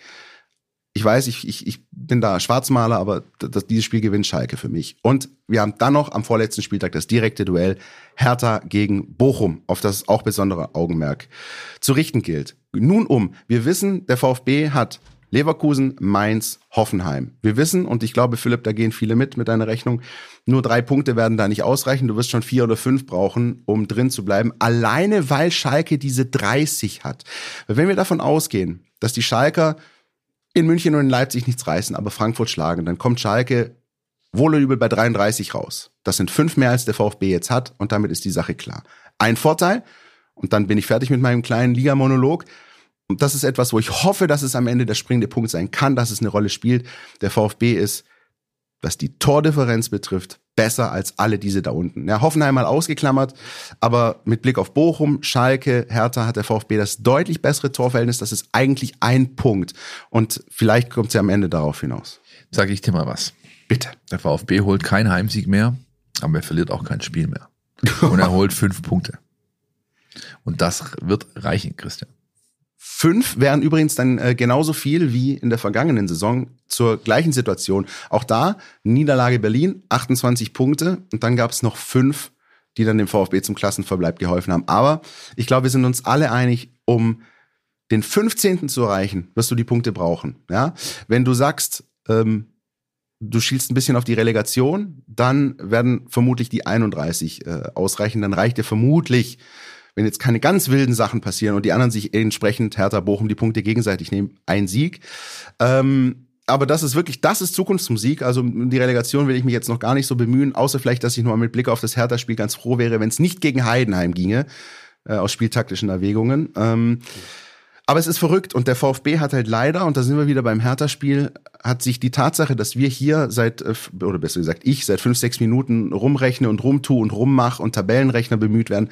ich weiß, ich, ich, ich bin da Schwarzmaler, aber das, dieses Spiel gewinnt Schalke für mich. Und wir haben dann noch am vorletzten Spieltag das direkte Duell Hertha gegen Bochum, auf das auch besondere Augenmerk zu richten gilt. Nun um, wir wissen, der VfB hat Leverkusen, Mainz, Hoffenheim. Wir wissen, und ich glaube, Philipp, da gehen viele mit mit deiner Rechnung, nur drei Punkte werden da nicht ausreichen. Du wirst schon vier oder fünf brauchen, um drin zu bleiben. Alleine, weil Schalke diese 30 hat. Wenn wir davon ausgehen, dass die Schalker in München und in Leipzig nichts reißen, aber Frankfurt schlagen, dann kommt Schalke wohl oder übel bei 33 raus. Das sind fünf mehr, als der VfB jetzt hat und damit ist die Sache klar. Ein Vorteil, und dann bin ich fertig mit meinem kleinen Ligamonolog, und das ist etwas, wo ich hoffe, dass es am Ende der springende Punkt sein kann, dass es eine Rolle spielt. Der VfB ist, was die Tordifferenz betrifft, besser als alle diese da unten. Ja, Hoffenheim mal ausgeklammert, aber mit Blick auf Bochum, Schalke, Hertha hat der VfB das deutlich bessere Torverhältnis. Das ist eigentlich ein Punkt. Und vielleicht kommt sie am Ende darauf hinaus. Sag ich dir mal was. Bitte. Der VfB holt keinen Heimsieg mehr, aber er verliert auch kein Spiel mehr. Und er holt fünf Punkte. Und das wird reichen, Christian. Fünf wären übrigens dann äh, genauso viel wie in der vergangenen Saison zur gleichen Situation. Auch da Niederlage Berlin, 28 Punkte und dann gab es noch fünf, die dann dem VfB zum Klassenverbleib geholfen haben. Aber ich glaube, wir sind uns alle einig, um den 15. zu erreichen, wirst du die Punkte brauchen. Ja, wenn du sagst, ähm, du schielst ein bisschen auf die Relegation, dann werden vermutlich die 31 äh, ausreichen. Dann reicht dir vermutlich wenn jetzt keine ganz wilden Sachen passieren und die anderen sich entsprechend Hertha Bochum die Punkte gegenseitig nehmen, ein Sieg. Ähm, aber das ist wirklich, das ist Zukunftsmusik. Also die Relegation will ich mich jetzt noch gar nicht so bemühen, außer vielleicht, dass ich nur mit Blick auf das Hertha-Spiel ganz froh wäre, wenn es nicht gegen Heidenheim ginge, äh, aus spieltaktischen Erwägungen. Ähm, aber es ist verrückt und der VfB hat halt leider, und da sind wir wieder beim Hertha-Spiel, hat sich die Tatsache, dass wir hier seit, äh, oder besser gesagt ich, seit fünf, sechs Minuten rumrechne und rumtue und rummach und Tabellenrechner bemüht werden,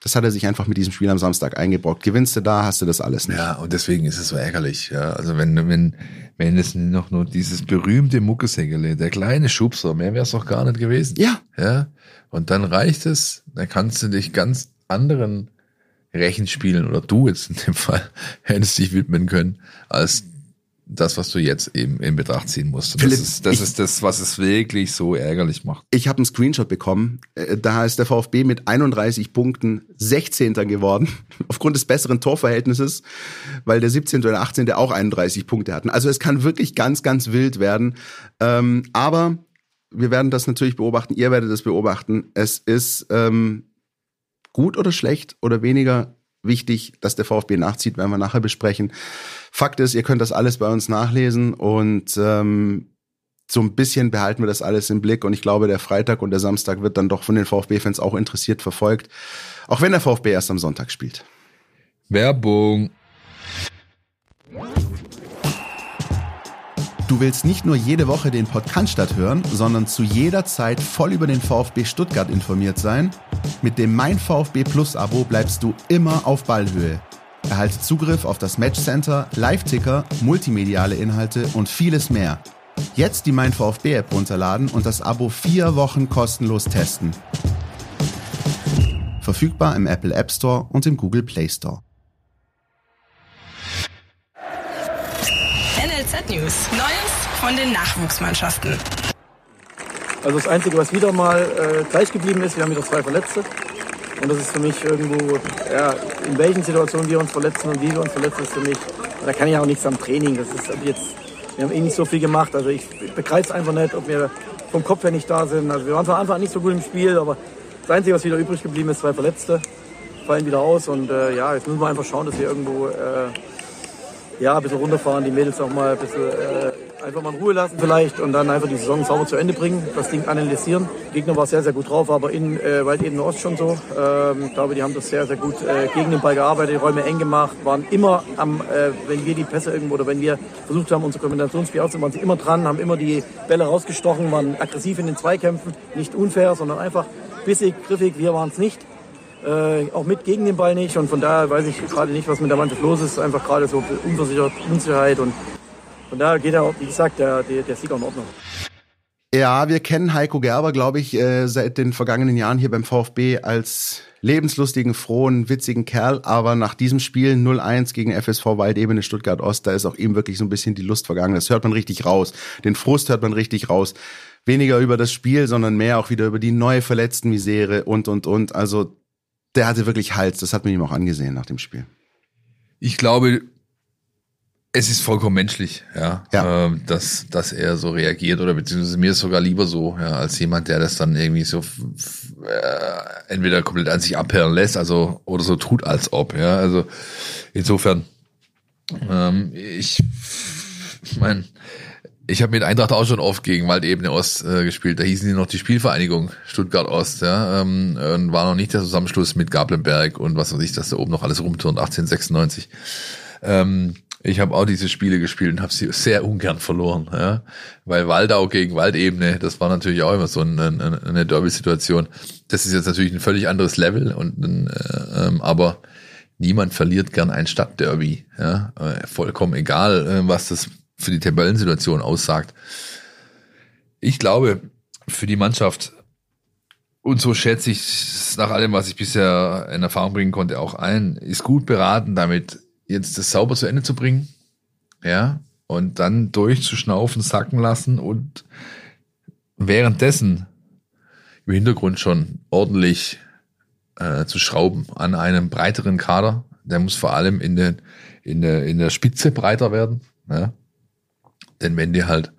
das hat er sich einfach mit diesem Spiel am Samstag eingebrockt. Gewinnst du da, hast du das alles nicht. Ja, und deswegen ist es so ärgerlich. Ja. Also wenn, wenn, wenn es noch nur dieses berühmte Muckesägele, der kleine Schubser, mehr wäre es doch gar nicht gewesen. Ja. Ja. Und dann reicht es, dann kannst du dich ganz anderen Rechenspielen oder du jetzt in dem Fall hättest dich widmen können, als das, was du jetzt eben in Betracht ziehen musst. Philipp, das ist, das, ich, ist das, was es wirklich so ärgerlich macht. Ich habe einen Screenshot bekommen. Äh, da ist der VfB mit 31 Punkten 16. geworden, aufgrund des besseren Torverhältnisses, weil der 17. oder 18. auch 31 Punkte hatten. Also es kann wirklich ganz, ganz wild werden. Ähm, aber wir werden das natürlich beobachten, ihr werdet das beobachten. Es ist ähm, gut oder schlecht oder weniger wichtig, dass der VfB nachzieht, werden wir nachher besprechen. Fakt ist, ihr könnt das alles bei uns nachlesen und ähm, so ein bisschen behalten wir das alles im Blick und ich glaube, der Freitag und der Samstag wird dann doch von den VfB-Fans auch interessiert verfolgt, auch wenn der VfB erst am Sonntag spielt. Werbung. Du willst nicht nur jede Woche den Podcast hören, sondern zu jeder Zeit voll über den VfB Stuttgart informiert sein? Mit dem Mein VfB Plus Abo bleibst du immer auf Ballhöhe. Erhalte Zugriff auf das Matchcenter, Live-Ticker, multimediale Inhalte und vieles mehr. Jetzt die Mein VfB App runterladen und das Abo vier Wochen kostenlos testen. Verfügbar im Apple App Store und im Google Play Store. NLZ News. Neues von den Nachwuchsmannschaften. Also das Einzige, was wieder mal äh, gleich geblieben ist, wir haben wieder zwei Verletzte. Und das ist für mich irgendwo, ja, in welchen Situationen wir uns verletzen und wie wir uns verletzen, ist für mich, da kann ich auch nichts am Training. Das ist jetzt, wir haben eh nicht so viel gemacht. Also ich begreife es einfach nicht, ob wir vom Kopf her nicht da sind. Also wir waren von Anfang an nicht so gut im Spiel, aber das Einzige, was wieder übrig geblieben ist, zwei Verletzte, fallen wieder aus. Und äh, ja, jetzt müssen wir einfach schauen, dass wir irgendwo äh, ja, ein bisschen runterfahren, die Mädels auch mal ein bisschen äh, einfach mal in Ruhe lassen vielleicht und dann einfach die Saison sauber zu Ende bringen, das Ding analysieren. Der Gegner war sehr, sehr gut drauf, aber in äh, Waldebene Ost schon so. Ähm, ich glaube, die haben das sehr, sehr gut äh, gegen den Ball gearbeitet, die Räume eng gemacht, waren immer am, äh, wenn wir die Pässe irgendwo oder wenn wir versucht haben, unser Kombinationsspiel auszumachen, waren sie immer dran, haben immer die Bälle rausgestochen, waren aggressiv in den Zweikämpfen, nicht unfair, sondern einfach bissig, griffig, wir waren es nicht. Äh, auch mit gegen den Ball nicht und von daher weiß ich gerade nicht, was mit der Mannschaft los ist. Einfach gerade so Unversicherheit, Unsicherheit und von daher geht er, wie gesagt, der, der, der Sieg auch in Ordnung. Ja, wir kennen Heiko Gerber, glaube ich, äh, seit den vergangenen Jahren hier beim VfB als lebenslustigen, frohen, witzigen Kerl. Aber nach diesem Spiel 0-1 gegen FSV Waldebene Stuttgart Ost, da ist auch ihm wirklich so ein bisschen die Lust vergangen. Das hört man richtig raus. Den Frust hört man richtig raus. Weniger über das Spiel, sondern mehr auch wieder über die neue Verletztenmisere und, und, und. Also der hatte wirklich Hals. Das hat man ihm auch angesehen nach dem Spiel. Ich glaube, es ist vollkommen menschlich, ja, ja. Ähm, dass, dass er so reagiert oder beziehungsweise mir ist sogar lieber so, ja, als jemand, der das dann irgendwie so äh, entweder komplett an sich abperlen lässt, also oder so tut, als ob, ja. Also insofern, ähm, ich mein, ich habe mit Eintracht auch schon oft gegen Waldebene Ost äh, gespielt. Da hießen die noch die Spielvereinigung Stuttgart Ost, ja. Ähm, und war noch nicht der Zusammenschluss mit Gablenberg und was weiß ich, dass da oben noch alles rumturnt, 1896. Ähm, ich habe auch diese Spiele gespielt und habe sie sehr ungern verloren, ja? weil Waldau gegen Waldebene, das war natürlich auch immer so eine, eine Derby-Situation. Das ist jetzt natürlich ein völlig anderes Level und äh, ähm, aber niemand verliert gern ein Stadtderby, ja, äh, vollkommen egal, äh, was das für die Tabellensituation aussagt. Ich glaube, für die Mannschaft und so schätze ich nach allem, was ich bisher in Erfahrung bringen konnte, auch ein, ist gut beraten, damit jetzt das sauber zu Ende zu bringen, ja, und dann durchzuschnaufen, sacken lassen und währenddessen im Hintergrund schon ordentlich äh, zu schrauben an einem breiteren Kader. Der muss vor allem in, den, in, der, in der Spitze breiter werden. Ja? Denn wenn dir halt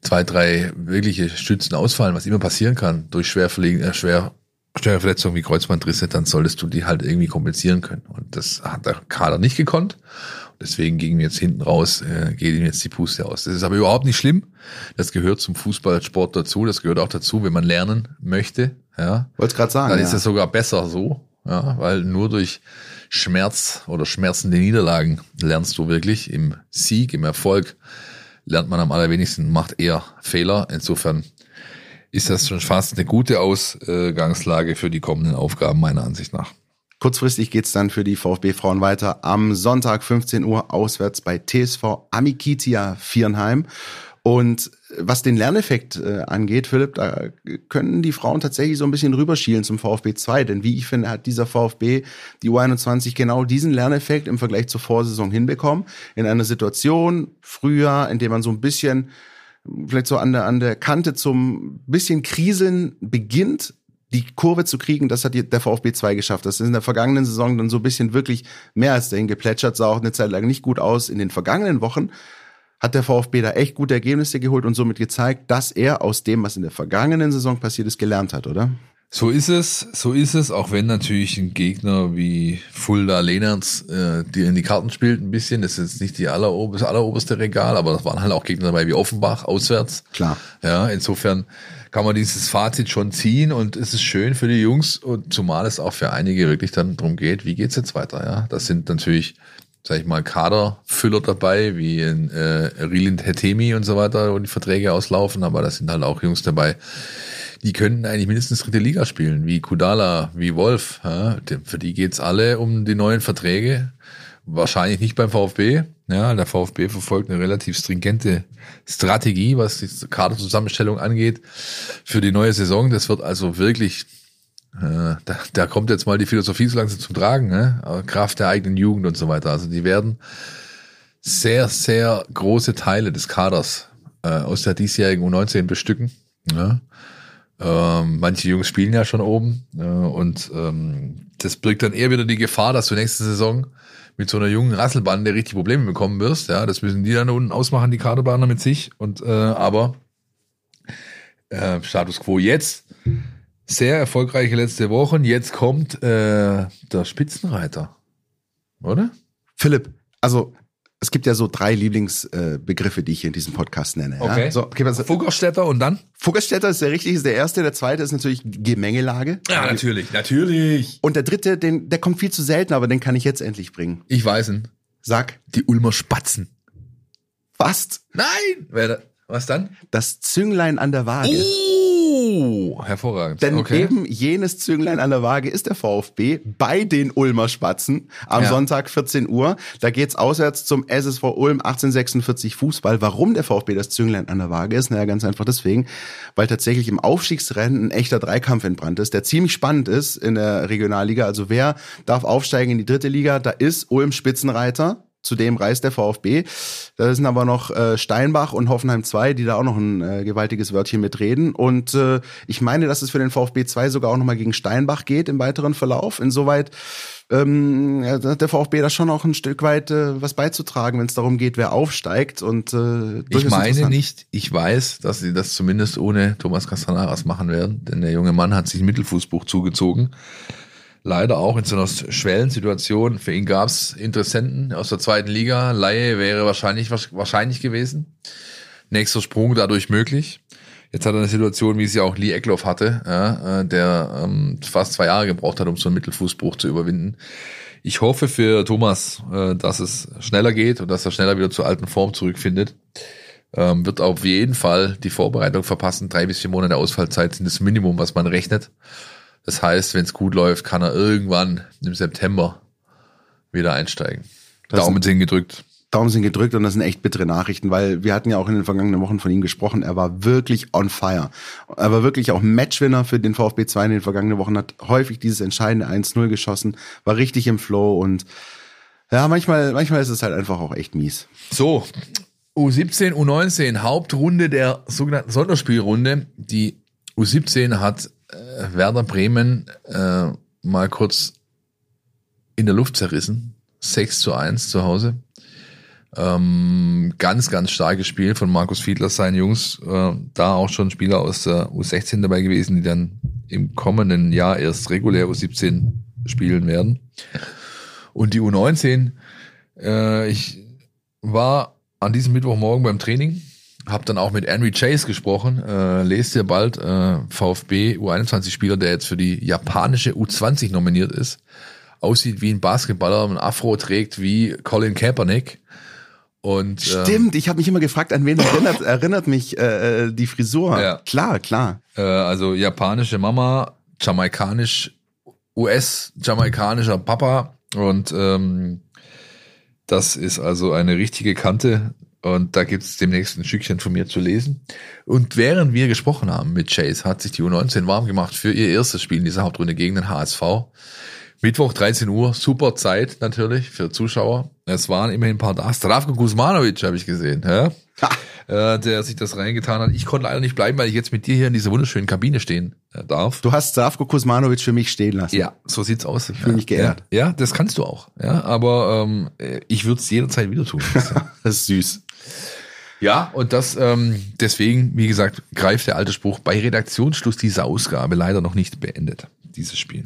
zwei, drei wirkliche Stützen ausfallen, was immer passieren kann, durch schwer, äh, schwer schwere Verletzungen wie Kreuzbandrisse, dann solltest du die halt irgendwie kompensieren können. Und das hat der Kader nicht gekonnt. Deswegen ging jetzt hinten raus, äh, geht ihm jetzt die Puste aus. Das ist aber überhaupt nicht schlimm. Das gehört zum Fußballsport dazu. Das gehört auch dazu, wenn man lernen möchte. Ja, wollte gerade sagen. Dann ja. ist es sogar besser so, ja, weil nur durch Schmerz oder schmerzende Niederlagen lernst du wirklich im Sieg, im Erfolg lernt man am allerwenigsten, macht eher Fehler. Insofern ist das schon fast eine gute Ausgangslage für die kommenden Aufgaben meiner Ansicht nach. Kurzfristig geht's dann für die VfB-Frauen weiter am Sonntag 15 Uhr auswärts bei TSV Amikitia Vierenheim. Und was den Lerneffekt äh, angeht, Philipp, da können die Frauen tatsächlich so ein bisschen rüberschielen zum VfB 2. Denn wie ich finde, hat dieser VfB die U21 genau diesen Lerneffekt im Vergleich zur Vorsaison hinbekommen. In einer Situation früher, in der man so ein bisschen vielleicht so an der, an der Kante zum bisschen Kriseln beginnt, die Kurve zu kriegen, das hat der VfB 2 geschafft. Das ist in der vergangenen Saison dann so ein bisschen wirklich mehr als dahin geplätschert, sah auch eine Zeit lang nicht gut aus. In den vergangenen Wochen hat der VfB da echt gute Ergebnisse geholt und somit gezeigt, dass er aus dem, was in der vergangenen Saison passiert ist, gelernt hat, oder? So ist es, so ist es, auch wenn natürlich ein Gegner wie Fulda Lehnerns äh, dir in die Karten spielt ein bisschen. Das ist jetzt nicht die alleroberste, alleroberste Regal, aber das waren halt auch Gegner dabei wie Offenbach auswärts. Klar. Ja, insofern kann man dieses Fazit schon ziehen und es ist schön für die Jungs und zumal es auch für einige wirklich dann darum geht, wie geht's jetzt weiter, ja. Das sind natürlich, sag ich mal, Kaderfüller dabei, wie in äh, Rilin Hetemi und so weiter, wo die Verträge auslaufen, aber das sind halt auch Jungs dabei, die könnten eigentlich mindestens dritte Liga spielen, wie Kudala, wie Wolf. Ja, für die geht's alle um die neuen Verträge. Wahrscheinlich nicht beim VfB. Ja, der VfB verfolgt eine relativ stringente Strategie, was die Kaderzusammenstellung angeht für die neue Saison. Das wird also wirklich, äh, da, da kommt jetzt mal die Philosophie so langsam zum Tragen, ne? Kraft der eigenen Jugend und so weiter. Also die werden sehr, sehr große Teile des Kaders äh, aus der diesjährigen U19 bestücken. Ja? Ähm, manche Jungs spielen ja schon oben äh, und ähm, das birgt dann eher wieder die Gefahr, dass du nächste Saison mit so einer jungen Rasselbande richtig Probleme bekommen wirst. Ja, das müssen die dann unten ausmachen, die Kaderplaner mit sich. Und äh, aber äh, Status quo jetzt sehr erfolgreiche letzte Wochen. Jetzt kommt äh, der Spitzenreiter, oder? Philipp, also es gibt ja so drei Lieblingsbegriffe, die ich hier in diesem Podcast nenne. Okay. Ja? So, okay was, Fuggerstädter und dann? Fuggerstädter ist der richtige, ist der erste. Der zweite ist natürlich Gemengelage. Ja, natürlich, natürlich. Und der dritte, den, der kommt viel zu selten, aber den kann ich jetzt endlich bringen. Ich weiß ihn. Sag, Die Ulmer Spatzen. fast Nein! Was dann? das Zünglein an der Waage. Oh, hervorragend. Denn okay. eben jenes Zünglein an der Waage ist der VfB bei den Ulmer Spatzen am Ja. Sonntag 14 Uhr. Da geht's auswärts zum SSV Ulm 1846 Fußball. Warum der VfB das Zünglein an der Waage ist? Naja, ganz einfach deswegen, weil tatsächlich im Aufstiegsrennen ein echter Dreikampf entbrannt ist, der ziemlich spannend ist in der Regionalliga. Also wer darf aufsteigen in die dritte Liga? Da ist Ulm Spitzenreiter. Zudem reist der VfB. Da sind aber noch äh, Steinbach und Hoffenheim 2, die da auch noch ein äh, gewaltiges Wörtchen mitreden. Und äh, ich meine, dass es für den VfB 2 sogar auch nochmal gegen Steinbach geht im weiteren Verlauf. Insoweit ähm, hat der VfB da schon auch ein Stück weit äh, was beizutragen, wenn es darum geht, wer aufsteigt. Und äh, Ich meine nicht, ich weiß, dass sie das zumindest ohne Thomas Castanaras machen werden, denn der junge Mann hat sich ein Mittelfußbuch zugezogen. Leider auch in so einer Schwellensituation. Für ihn gab es Interessenten aus der zweiten Liga. Laie wäre wahrscheinlich, wahrscheinlich gewesen. Nächster Sprung dadurch möglich. Jetzt hat er eine Situation, wie sie auch Lee Eckloff hatte, ja, äh, der ähm, fast zwei Jahre gebraucht hat, um so einen Mittelfußbruch zu überwinden. Ich hoffe für Thomas, äh, dass es schneller geht und dass er schneller wieder zur alten Form zurückfindet. Ähm, wird auf jeden Fall die Vorbereitung verpassen. Drei bis vier Monate Ausfallzeit sind das Minimum, was man rechnet. Das heißt, wenn es gut läuft, kann er irgendwann im September wieder einsteigen. Das Daumen sind gedrückt. Daumen sind gedrückt und das sind echt bittere Nachrichten, weil wir hatten ja auch in den vergangenen Wochen von ihm gesprochen. Er war wirklich on fire. Er war wirklich auch Matchwinner für den VfB 2 in den vergangenen Wochen, hat häufig dieses entscheidende 1-0 geschossen, war richtig im Flow und ja, manchmal, manchmal ist es halt einfach auch echt mies. So, U17, U19, Hauptrunde der sogenannten Sonderspielrunde. Die U17 hat Werder Bremen äh, mal kurz in der Luft zerrissen. 6 zu 1 zu Hause. Ähm, ganz, ganz starkes Spiel von Markus Fiedler, seinen Jungs. Äh, da auch schon Spieler aus der U16 dabei gewesen, die dann im kommenden Jahr erst regulär U17 spielen werden. Und die U19, äh, ich war an diesem Mittwochmorgen beim Training, habe dann auch mit Henry Chase gesprochen. Äh, lest ihr bald äh, VfB U21-Spieler, der jetzt für die japanische U20 nominiert ist. Aussieht wie ein Basketballer, ein Afro trägt wie Colin Kaepernick. Und ähm, Stimmt, ich habe mich immer gefragt, an wen erinnert, erinnert mich äh, äh, die Frisur. Ja. Klar, klar. Äh, also japanische Mama, jamaikanisch, US-jamaikanischer Papa und ähm, das ist also eine richtige Kante und da gibt es demnächst ein Stückchen von mir zu lesen. Und während wir gesprochen haben mit Chase, hat sich die U19 warm gemacht für ihr erstes Spiel in dieser Hauptrunde gegen den HSV. Mittwoch 13 Uhr, super Zeit natürlich für Zuschauer. Es waren immerhin ein paar da. Stravko Kuzmanovic habe ich gesehen, ja? äh, der sich das reingetan hat. Ich konnte leider nicht bleiben, weil ich jetzt mit dir hier in dieser wunderschönen Kabine stehen äh, darf. Du hast Zdravko Kuzmanovic für mich stehen lassen. Ja, so sieht's aus. Ich fühl mich geehrt. Ja, ja, das kannst du auch. Ja, aber ähm, äh, ich würde es jederzeit wieder tun. Das ist süß. Ja, und das ähm, deswegen, wie gesagt, greift der alte Spruch bei Redaktionsschluss dieser Ausgabe leider noch nicht beendet. Dieses Spiel.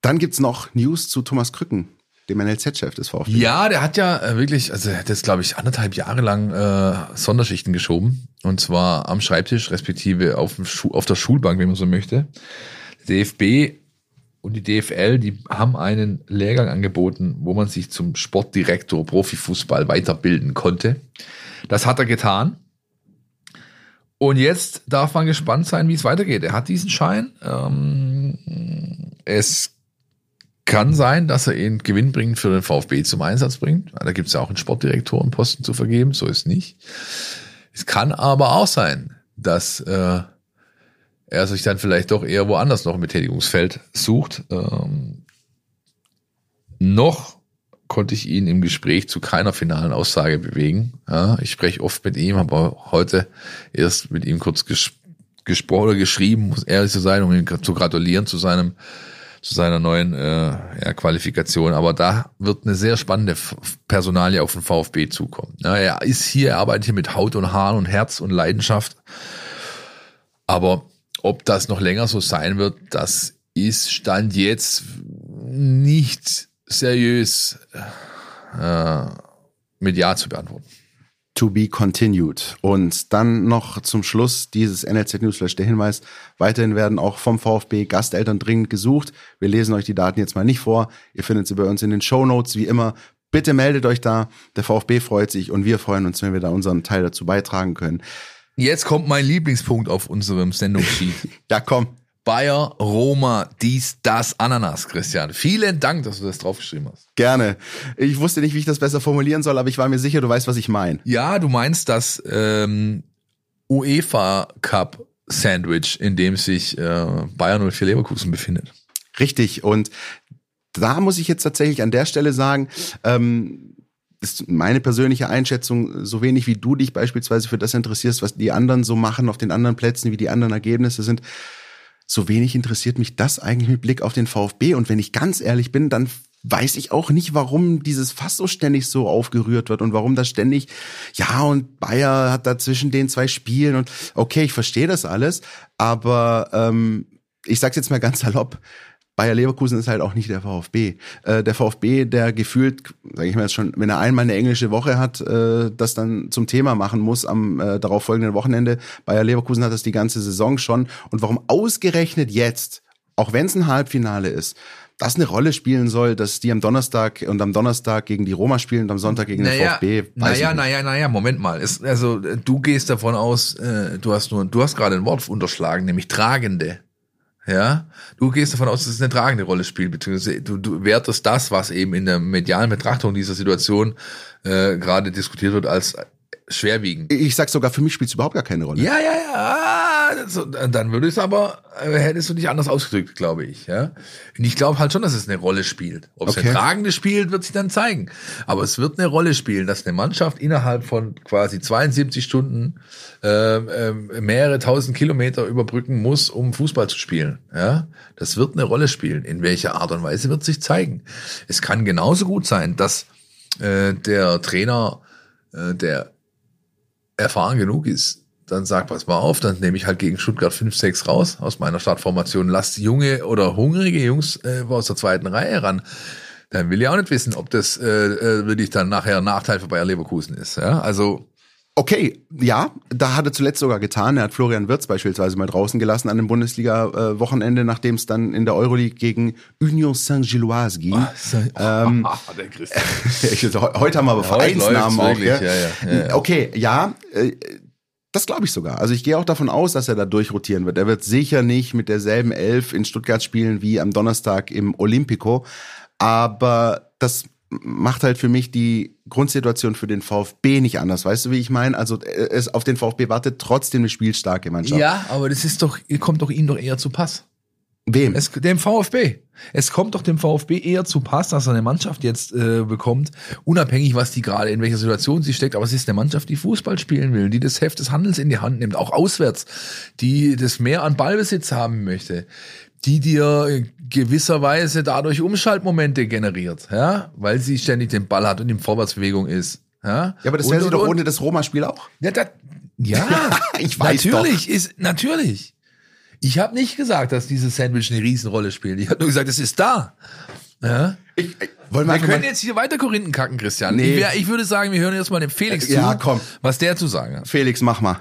Dann gibt's noch News zu Thomas Krücken, dem NLZ-Chef des VfB. Ja, der hat ja äh, wirklich, also er hat jetzt, glaube ich, anderthalb Jahre lang äh, Sonderschichten geschoben. Und zwar am Schreibtisch, respektive auf, dem Schu auf der Schulbank, wenn man so möchte. Der DFB und die DFL, die haben einen Lehrgang angeboten, wo man sich zum Sportdirektor Profifußball weiterbilden konnte. Das hat er getan. Und jetzt darf man gespannt sein, wie es weitergeht. Er hat diesen Schein. Ähm, es kann sein, dass er ihn gewinnbringend für den VfB zum Einsatz bringt. Da gibt es ja auch einen Sportdirektorenposten zu vergeben, so ist nicht. Es kann aber auch sein, dass äh, er sich dann vielleicht doch eher woanders noch im Betätigungsfeld sucht. Ähm, noch konnte ich ihn im Gespräch zu keiner finalen Aussage bewegen. Ja, ich spreche oft mit ihm, habe heute erst mit ihm kurz ges gesprochen oder geschrieben, muss ehrlich zu sein, um ihm zu gratulieren zu seinem zu seiner neuen äh, ja, Qualifikation. Aber da wird eine sehr spannende Personalie auf den VfB zukommen. Ja, er ist hier, er arbeitet hier mit Haut und Haaren und Herz und Leidenschaft. Aber ob das noch länger so sein wird, das ist Stand jetzt nicht seriös äh, mit Ja zu beantworten. To be continued. Und dann noch zum Schluss dieses NLZ Newsflash der Hinweis. Weiterhin werden auch vom VfB Gasteltern dringend gesucht. Wir lesen euch die Daten jetzt mal nicht vor. Ihr findet sie bei uns in den Show Notes, wie immer. Bitte meldet euch da. Der VfB freut sich und wir freuen uns, wenn wir da unseren Teil dazu beitragen können. Jetzt kommt mein Lieblingspunkt auf unserem Sendungssheet. ja, komm. Bayer, Roma, dies, das, Ananas, Christian. Vielen Dank, dass du das draufgeschrieben hast. Gerne. Ich wusste nicht, wie ich das besser formulieren soll, aber ich war mir sicher, du weißt, was ich meine. Ja, du meinst das ähm, UEFA Cup Sandwich, in dem sich äh, Bayern 04 Leverkusen befindet. Richtig. Und da muss ich jetzt tatsächlich an der Stelle sagen, ähm, ist meine persönliche Einschätzung, so wenig wie du dich beispielsweise für das interessierst, was die anderen so machen auf den anderen Plätzen, wie die anderen Ergebnisse sind, so wenig interessiert mich das eigentlich mit Blick auf den VfB. Und wenn ich ganz ehrlich bin, dann weiß ich auch nicht, warum dieses Fass so ständig so aufgerührt wird und warum das ständig, ja, und Bayer hat da zwischen den zwei Spielen und okay, ich verstehe das alles, aber ähm, ich sag's jetzt mal ganz salopp, Bayer Leverkusen ist halt auch nicht der VfB. Äh, der VfB, der gefühlt, sage ich mal jetzt schon, wenn er einmal eine englische Woche hat, äh, das dann zum Thema machen muss am äh, darauf folgenden Wochenende. Bayer Leverkusen hat das die ganze Saison schon. Und warum ausgerechnet jetzt, auch wenn es ein Halbfinale ist, das eine Rolle spielen soll, dass die am Donnerstag und am Donnerstag gegen die Roma spielen und am Sonntag gegen naja, den VfB. Naja, naja, naja, Moment mal. Ist, also du gehst davon aus, äh, du hast nur, du hast gerade ein Wort unterschlagen, nämlich tragende. Ja, du gehst davon aus, dass es eine tragende Rolle spielt, beziehungsweise du, du wertest das, was eben in der medialen Betrachtung dieser Situation äh, gerade diskutiert wird, als schwerwiegend. Ich sag sogar, für mich spielt es überhaupt gar keine Rolle. Ja, ja, ja. So, dann würde es aber, äh, hättest du dich anders ausgedrückt, glaube ich. Ja. Und ich glaube halt schon, dass es eine Rolle spielt. Ob es okay. eine tragende spielt, wird sich dann zeigen. Aber es wird eine Rolle spielen, dass eine Mannschaft innerhalb von quasi 72 Stunden äh, äh, mehrere tausend Kilometer überbrücken muss, um Fußball zu spielen. Ja. Das wird eine Rolle spielen. In welcher Art und Weise wird sich zeigen. Es kann genauso gut sein, dass äh, der Trainer äh, der erfahren genug ist, dann sagt, pass mal auf, dann nehme ich halt gegen Stuttgart 5-6 raus aus meiner Startformation, lass junge oder hungrige Jungs äh, aus der zweiten Reihe ran. Dann will ich auch nicht wissen, ob das äh, äh wirklich dann nachher ein Nachteil für Bayer Leverkusen ist. Ja? Also Okay, ja, da hat er zuletzt sogar getan. Er hat Florian Wirtz beispielsweise mal draußen gelassen an dem Bundesliga-Wochenende, nachdem es dann in der Euroleague gegen Union Saint-Gilloise ging. Oh, ähm, der Christian. heute haben wir aber Vereinsnamen auch. Ja? Ja, ja, okay, ja, äh, das glaube ich sogar. Also ich gehe auch davon aus, dass er da durchrotieren wird. Er wird sicher nicht mit derselben Elf in Stuttgart spielen wie am Donnerstag im Olympico. Aber das macht halt für mich die Grundsituation für den VfB nicht anders. Weißt du, wie ich meine? Also es auf den VfB wartet trotzdem eine spielstarke Mannschaft. Ja, aber das ist doch, kommt doch ihnen doch eher zu Pass. Wem? Es, dem VfB. Es kommt doch dem VfB eher zu Pass, dass er eine Mannschaft jetzt äh, bekommt, unabhängig, was die gerade in welcher Situation sie steckt. Aber es ist eine Mannschaft, die Fußball spielen will, die das Heft des Handels in die Hand nimmt, auch auswärts, die das mehr an Ballbesitz haben möchte, die dir gewisserweise dadurch Umschaltmomente generiert, ja, weil sie ständig den Ball hat und in Vorwärtsbewegung ist. Ja, ja aber das wäre doch ohne das Roma-Spiel auch. Ja, das, ja, ich weiß natürlich doch. ist natürlich. Ich habe nicht gesagt, dass dieses Sandwich eine Riesenrolle spielt. Ich habe nur gesagt, es ist da. Ja? Ich, ich, wollen wir, wir können jetzt hier weiter Korinthen kacken, Christian. Nee. Ich, wär, ich würde sagen, wir hören jetzt mal dem Felix ja, zu, komm. was der zu sagen hat. Felix, mach mal.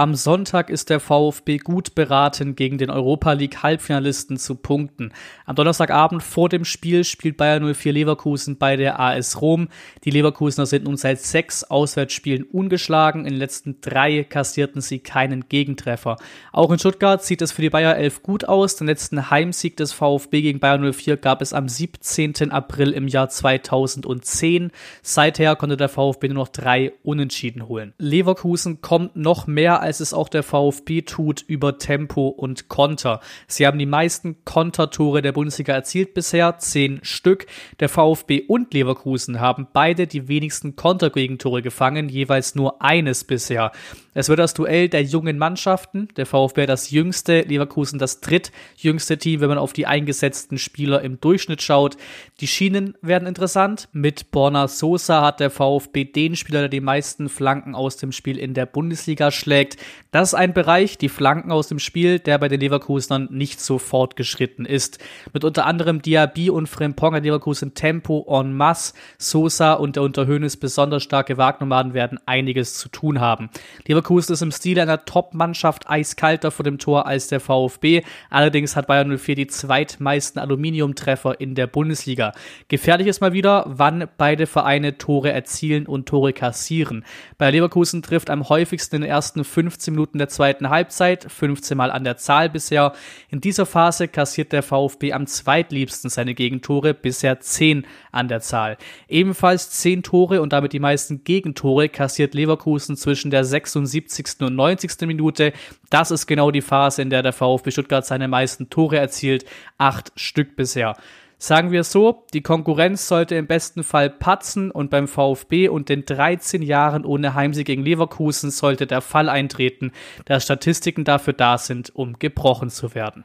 Am Sonntag ist der VfB gut beraten, gegen den Europa League Halbfinalisten zu punkten. Am Donnerstagabend vor dem Spiel spielt Bayern 04 Leverkusen bei der AS Rom. Die Leverkusener sind nun seit sechs Auswärtsspielen ungeschlagen. In den letzten drei kassierten sie keinen Gegentreffer. Auch in Stuttgart sieht es für die Bayer 11 gut aus. Den letzten Heimsieg des VfB gegen Bayern 04 gab es am 17. April im Jahr 2010. Seither konnte der VfB nur noch drei Unentschieden holen. Leverkusen kommt noch mehr als als es auch der VfB tut, über Tempo und Konter. Sie haben die meisten Kontertore der Bundesliga erzielt bisher, zehn Stück. Der VfB und Leverkusen haben beide die wenigsten Kontergegentore gefangen, jeweils nur eines bisher. Es wird das Duell der jungen Mannschaften. Der VfB das jüngste, Leverkusen das drittjüngste Team, wenn man auf die eingesetzten Spieler im Durchschnitt schaut. Die Schienen werden interessant. Mit Borna Sosa hat der VfB den Spieler, der die meisten Flanken aus dem Spiel in der Bundesliga schlägt. Das ist ein Bereich, die Flanken aus dem Spiel, der bei den Leverkusenern nicht so fortgeschritten ist. Mit unter anderem Diaby und Frimpong hat Leverkusen Tempo en masse. Sosa und der unter Hönes besonders starke Wagnomaden werden einiges zu tun haben. Leverkusen ist im Stil einer Top-Mannschaft eiskalter vor dem Tor als der VfB. Allerdings hat Bayern 04 die zweitmeisten Aluminiumtreffer in der Bundesliga. Gefährlich ist mal wieder, wann beide Vereine Tore erzielen und Tore kassieren. Bei Leverkusen trifft am häufigsten in den ersten 15 Minuten der zweiten Halbzeit, 15 Mal an der Zahl bisher. In dieser Phase kassiert der VfB am zweitliebsten seine Gegentore, bisher 10 an der Zahl. Ebenfalls 10 Tore und damit die meisten Gegentore kassiert Leverkusen zwischen der 76. und 90. Minute. Das ist genau die Phase, in der der VfB Stuttgart seine meisten Tore erzielt, acht Stück bisher. Sagen wir so, die Konkurrenz sollte im besten Fall patzen und beim VfB und den 13 Jahren ohne Heimsieg gegen Leverkusen sollte der Fall eintreten, dass Statistiken dafür da sind, um gebrochen zu werden.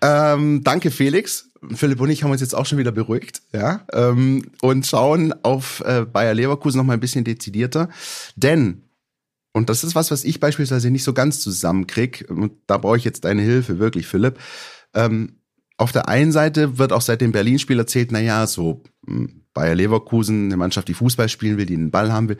Ähm, danke, Felix. Philipp und ich haben uns jetzt auch schon wieder beruhigt, ja, ähm, und schauen auf äh, Bayer Leverkusen noch mal ein bisschen dezidierter, denn und das ist was, was ich beispielsweise nicht so ganz zusammenkrieg. Und da brauche ich jetzt deine Hilfe, wirklich, Philipp. Ähm, auf der einen Seite wird auch seit dem Berlin-Spiel erzählt, na ja, so hm, Bayer Leverkusen, eine Mannschaft, die Fußball spielen will, die den Ball haben will,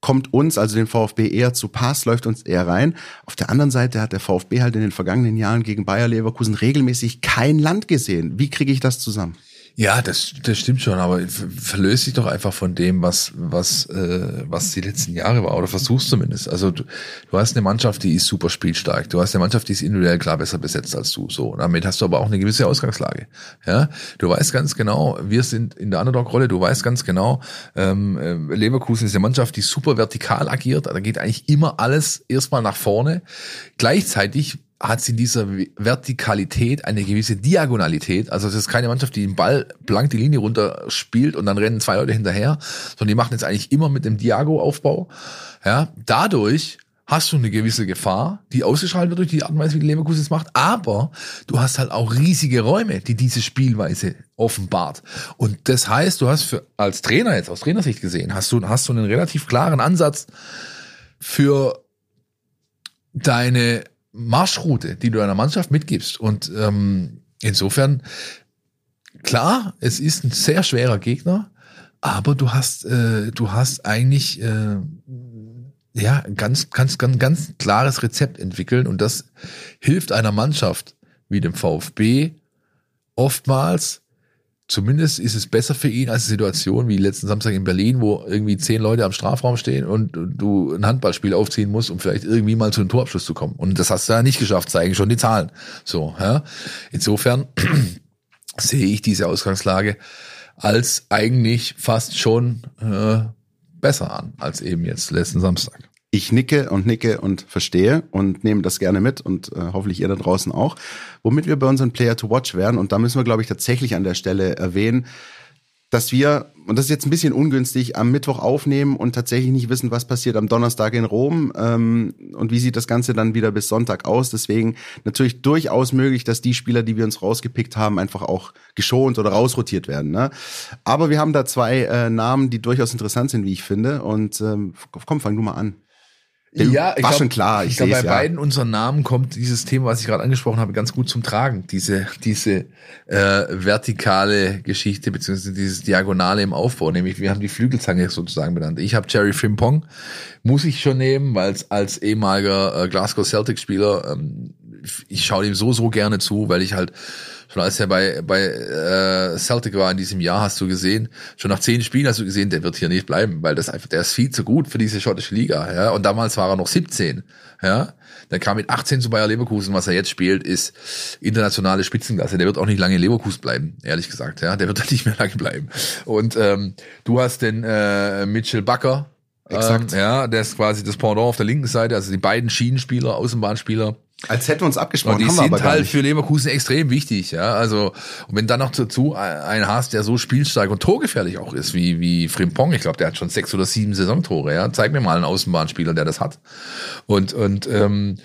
kommt uns, also dem VfB, eher zu Pass, läuft uns eher rein. Auf der anderen Seite hat der VfB halt in den vergangenen Jahren gegen Bayer Leverkusen regelmäßig kein Land gesehen. Wie kriege ich das zusammen? Ja, das, das stimmt schon, aber verlöst dich doch einfach von dem, was, was, äh, was die letzten Jahre war, oder versuchst zumindest. Also du, du hast eine Mannschaft, die ist super spielstark. Du hast eine Mannschaft, die ist individuell klar besser besetzt als du. So, damit hast du aber auch eine gewisse Ausgangslage. Ja, du weißt ganz genau, wir sind in der Underdog-Rolle. Du weißt ganz genau, ähm, äh, Leverkusen ist eine Mannschaft, die super vertikal agiert. Da geht eigentlich immer alles erstmal nach vorne. Gleichzeitig hat sie in dieser Vertikalität eine gewisse Diagonalität. Also es ist keine Mannschaft, die den Ball blank die Linie runter spielt und dann rennen zwei Leute hinterher, sondern die machen jetzt eigentlich immer mit dem Diago-Aufbau. Ja, dadurch hast du eine gewisse Gefahr, die ausgeschaltet wird durch die Art und Weise, wie die Leverkusen es macht, aber du hast halt auch riesige Räume, die diese Spielweise offenbart. Und das heißt, du hast für, als Trainer jetzt, aus Trainersicht gesehen, hast du, hast du einen relativ klaren Ansatz für deine Marschroute, die du deiner Mannschaft mitgibst. Und ähm, insofern, klar, es ist ein sehr schwerer Gegner, aber du hast, äh, du hast eigentlich äh, ja ganz, ganz, ganz, ganz klares Rezept entwickeln und das hilft einer Mannschaft wie dem VfB oftmals zumindest ist es besser für ihn als eine Situation wie letzten Samstag in Berlin, wo irgendwie zehn Leute am Strafraum stehen und du ein Handballspiel aufziehen musst, um vielleicht irgendwie mal zu einem Torabschluss zu kommen. Und das hast du ja nicht geschafft, zeigen schon die Zahlen. So, ja. Insofern sehe ich diese Ausgangslage als eigentlich fast schon äh, besser an als eben jetzt letzten Samstag ich nicke und nicke und verstehe und nehme das gerne mit und äh, hoffentlich ihr da draußen auch. Womit wir bei unseren Player to Watch werden und da müssen wir, glaube ich, tatsächlich an der Stelle erwähnen, dass wir, und das ist jetzt ein bisschen ungünstig, am Mittwoch aufnehmen und tatsächlich nicht wissen, was passiert am Donnerstag in Rom ähm, und wie sieht das Ganze dann wieder bis Sonntag aus. Deswegen natürlich durchaus möglich, dass die Spieler, die wir uns rausgepickt haben, einfach auch geschont oder rausrotiert werden. Ne? Aber wir haben da zwei äh, Namen, die durchaus interessant sind, wie ich finde. Und ähm, komm, fang du mal an. Ja, ich war glaub, schon klar. Ich, Ich, glaube, bei ja. beiden unseren Namen kommt dieses Thema, was ich gerade angesprochen habe, ganz gut zum Tragen. Diese, diese äh, vertikale Geschichte, beziehungsweise dieses Diagonale im Aufbau. Nämlich, wir haben die Flügelzange sozusagen benannt. Ich habe Jerry Frimpong, muss ich schon nehmen, weil es als ehemaliger äh, Glasgow Celtic-Spieler, ähm, ich schaue ihm so, so gerne zu, weil ich halt schon als er bei, bei äh, Celtic war in diesem Jahr, hast du gesehen, schon nach zehn Spielen hast du gesehen, der wird hier nicht bleiben, weil das einfach, der ist viel zu gut für diese schottische Liga, ja. Und damals war er noch 17, ja. Der kam mit 18 zu Bayer Leverkusen, was er jetzt spielt, ist internationale Spitzenklasse. Der wird auch nicht lange in Leverkusen bleiben, ehrlich gesagt, ja. Der wird da nicht mehr lange bleiben. Und ähm, du hast den äh, Mitchell Bucker, Exakt. Ähm, ja, der ist quasi das Pendant auf der linken Seite, also die beiden Schienenspieler, Außenbahnspieler. Als hätten wir uns abgesprochen, Und die sind halt für Leverkusen extrem wichtig, ja. Also, und wenn dann noch dazu einen hast, der so spielstark und torgefährlich auch ist, wie, wie Frimpong, ich glaube, der hat schon sechs oder sieben Saisontore, ja. Zeig mir mal einen Außenbahnspieler, der das hat. Und, und, ähm,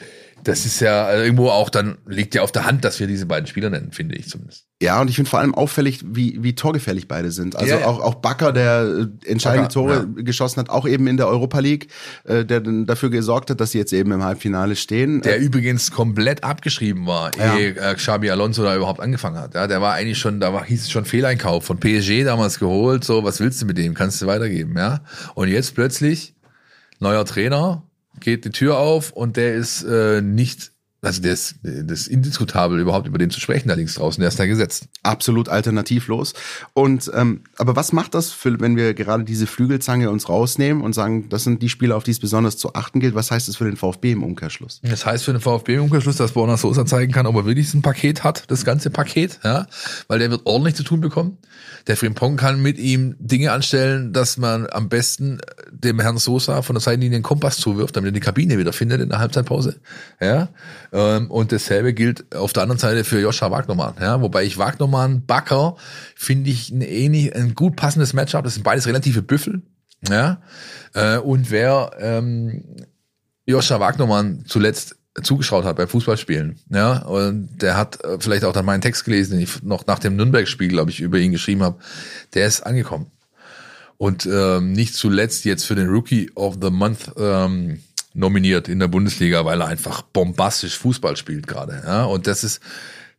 das ist ja also irgendwo auch dann, liegt ja auf der Hand, dass wir diese beiden Spieler nennen, finde ich zumindest. Ja, und ich finde vor allem auffällig, wie, wie torgefährlich beide sind. Also Ja, ja. auch, auch Bakker, der äh, entscheidende Bakker, Tore geschossen hat, auch eben in der Europa League, äh, der dann dafür gesorgt hat, dass sie jetzt eben im Halbfinale stehen. Der Äh, übrigens komplett abgeschrieben war, Ja. ehe äh, Xabi Alonso da überhaupt angefangen hat. Ja, der war eigentlich schon, da war, hieß es schon Fehleinkauf von PSG damals geholt. So, was willst du mit dem? Kannst du weitergeben, ja? Und jetzt plötzlich neuer Trainer, geht die Tür auf und der ist äh, nicht, also der ist, das ist indiskutabel überhaupt über den zu sprechen, da links draußen, der ist da gesetzt. absolut alternativlos. Und ähm, aber was macht das, für, wenn wir gerade diese Flügelzange uns rausnehmen und sagen, das sind die Spieler, auf die es besonders zu achten gilt? Was heißt das für den VfB im Umkehrschluss? Das heißt für den VfB im Umkehrschluss, dass Borna Sosa zeigen kann, ob er wirklich ein Paket hat, das ganze Paket, ja, weil der wird ordentlich zu tun bekommen. Der Frimpong kann mit ihm Dinge anstellen, dass man am besten dem Herrn Sosa von der Seitenlinie einen Kompass zuwirft, damit er die Kabine wieder findet in der Halbzeitpause, ja. Ähm, Und dasselbe gilt auf der anderen Seite für Joscha Wagnermann, ja, wobei ich Wagnermann, Backer, finde ich ein ähnlich, ein gut passendes Matchup. Das sind beides relative Büffel, ja. Äh, Und wer ähm, Joscha Wagnermann zuletzt zugeschaut hat beim Fußballspielen. Ja, und der hat äh, vielleicht auch dann meinen Text gelesen, den ich noch nach dem Nürnberg-Spiel, glaube ich, über ihn geschrieben habe. Der ist angekommen. Und ähm, nicht zuletzt jetzt für den Rookie of the Month ähm, nominiert in der Bundesliga, weil er einfach bombastisch Fußball spielt gerade. Ja, und das ist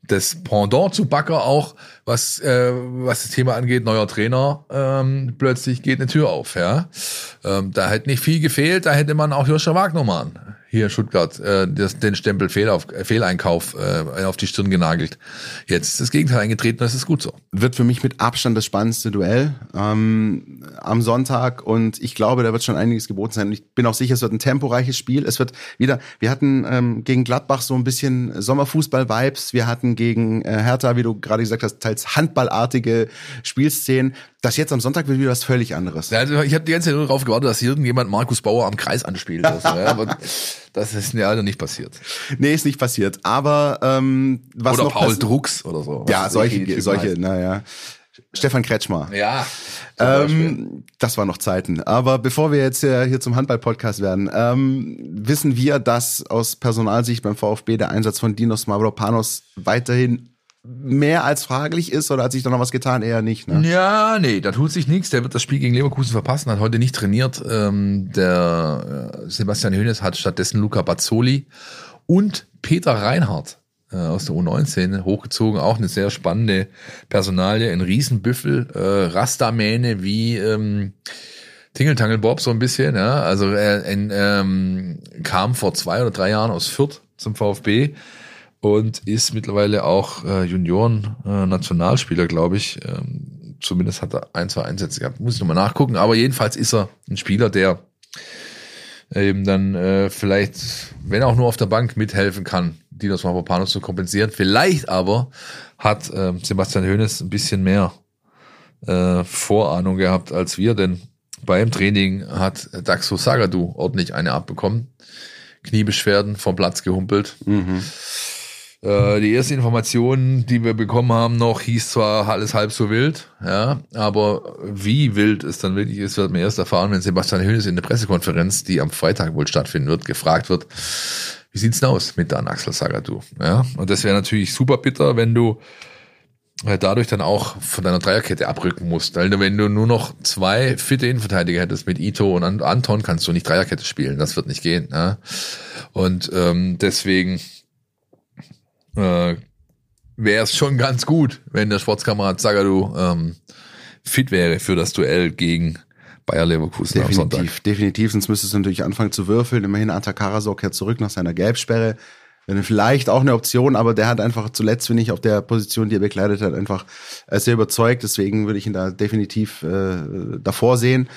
das Pendant zu Backer auch, was, äh, was das Thema angeht, neuer Trainer, ähm, plötzlich geht eine Tür auf, ja. Ähm, da hätte nicht viel gefehlt, da hätte man auch Joscha Wagnermann hier Stuttgart äh, das, den Stempel Fehlauf, äh, Fehleinkauf äh, auf die Stirn genagelt. Jetzt ist das Gegenteil eingetreten, das ist gut so. Wird für mich mit Abstand das spannendste Duell ähm, am Sonntag und ich glaube, da wird schon einiges geboten sein. Und ich bin auch sicher, es wird ein temporeiches Spiel. Es wird wieder, wir hatten ähm, gegen Gladbach so ein bisschen Sommerfußball-Vibes, wir hatten gegen äh, Hertha, wie du gerade gesagt hast, teils handballartige Spielszenen. Das jetzt am Sonntag wird wieder was völlig anderes. Ja, Also ich habe die ganze Zeit nur darauf gewartet, dass irgendjemand Markus Bauer am Kreis anspielt. Also, ja, aber das ist mir leider nicht passiert. Nee, ist nicht passiert. Aber ähm, was oder noch Paul Drucks oder so. Ja, solche, solche, naja. Stefan Kretschmer. Ja. Ähm, das war noch Zeiten. Aber bevor wir jetzt äh, hier zum Handball-Podcast werden, ähm, wissen wir, dass aus Personalsicht beim VfB der Einsatz von Dinos Mavropanos weiterhin mehr als fraglich ist oder hat sich da noch was getan? Eher nicht, ne? Ja, nee, da tut sich nichts. Der wird das Spiel gegen Leverkusen verpassen, hat heute nicht trainiert. Ähm, der äh, Sebastian Hönes hat stattdessen Luca Bazzoli und Peter Reinhardt äh, aus der U19 hochgezogen. Auch eine sehr spannende Personalie, ein Riesenbüffel, äh, Rastamähne wie ähm, Tingeltangel Bob so ein bisschen. Ja? Also er ein, ähm, kam vor zwei oder drei Jahren aus Fürth zum VfB und ist mittlerweile auch äh, Junioren-Nationalspieler, glaube ich. Ähm, zumindest hat er ein, zwei Einsätze gehabt. Muss ich nochmal nachgucken. Aber jedenfalls ist er ein Spieler, der eben dann äh, vielleicht, wenn auch nur auf der Bank, mithelfen kann, Dinos Mavropanos zu kompensieren. Vielleicht aber hat äh, Sebastian Hoeneß ein bisschen mehr äh, Vorahnung gehabt als wir, denn beim Training hat Daxo Sagadu ordentlich eine abbekommen. Kniebeschwerden vom Platz gehumpelt. Äh, die erste Information, die wir bekommen haben, noch hieß zwar alles halb so wild, ja, aber wie wild es dann wirklich ist, wird man erst erfahren, wenn Sebastian Hönes in der Pressekonferenz, die am Freitag wohl stattfinden wird, gefragt wird, wie sieht's denn aus mit Dan Axel Sagadu? Ja, und das wäre natürlich super bitter, wenn du äh, dadurch dann auch von deiner Dreierkette abrücken musst. Du, wenn du nur noch zwei fitte Innenverteidiger hättest mit Ito und An- Anton, kannst du nicht Dreierkette spielen. Das wird nicht gehen. Ja? Und ähm, deswegen äh, wäre es schon ganz gut, wenn der Sportskamerad Zagadou ähm, fit wäre für das Duell gegen Bayer Leverkusen am Sonntag. Definitiv, definitiv. Sonst müsstest du natürlich anfangen zu würfeln. Immerhin Anta Karasor kehrt zurück nach seiner Gelbsperre. Vielleicht auch eine Option, aber der hat einfach zuletzt, finde ich, auf der Position, die er bekleidet hat, einfach äh, sehr überzeugt. Deswegen würde ich ihn da definitiv äh, davor sehen.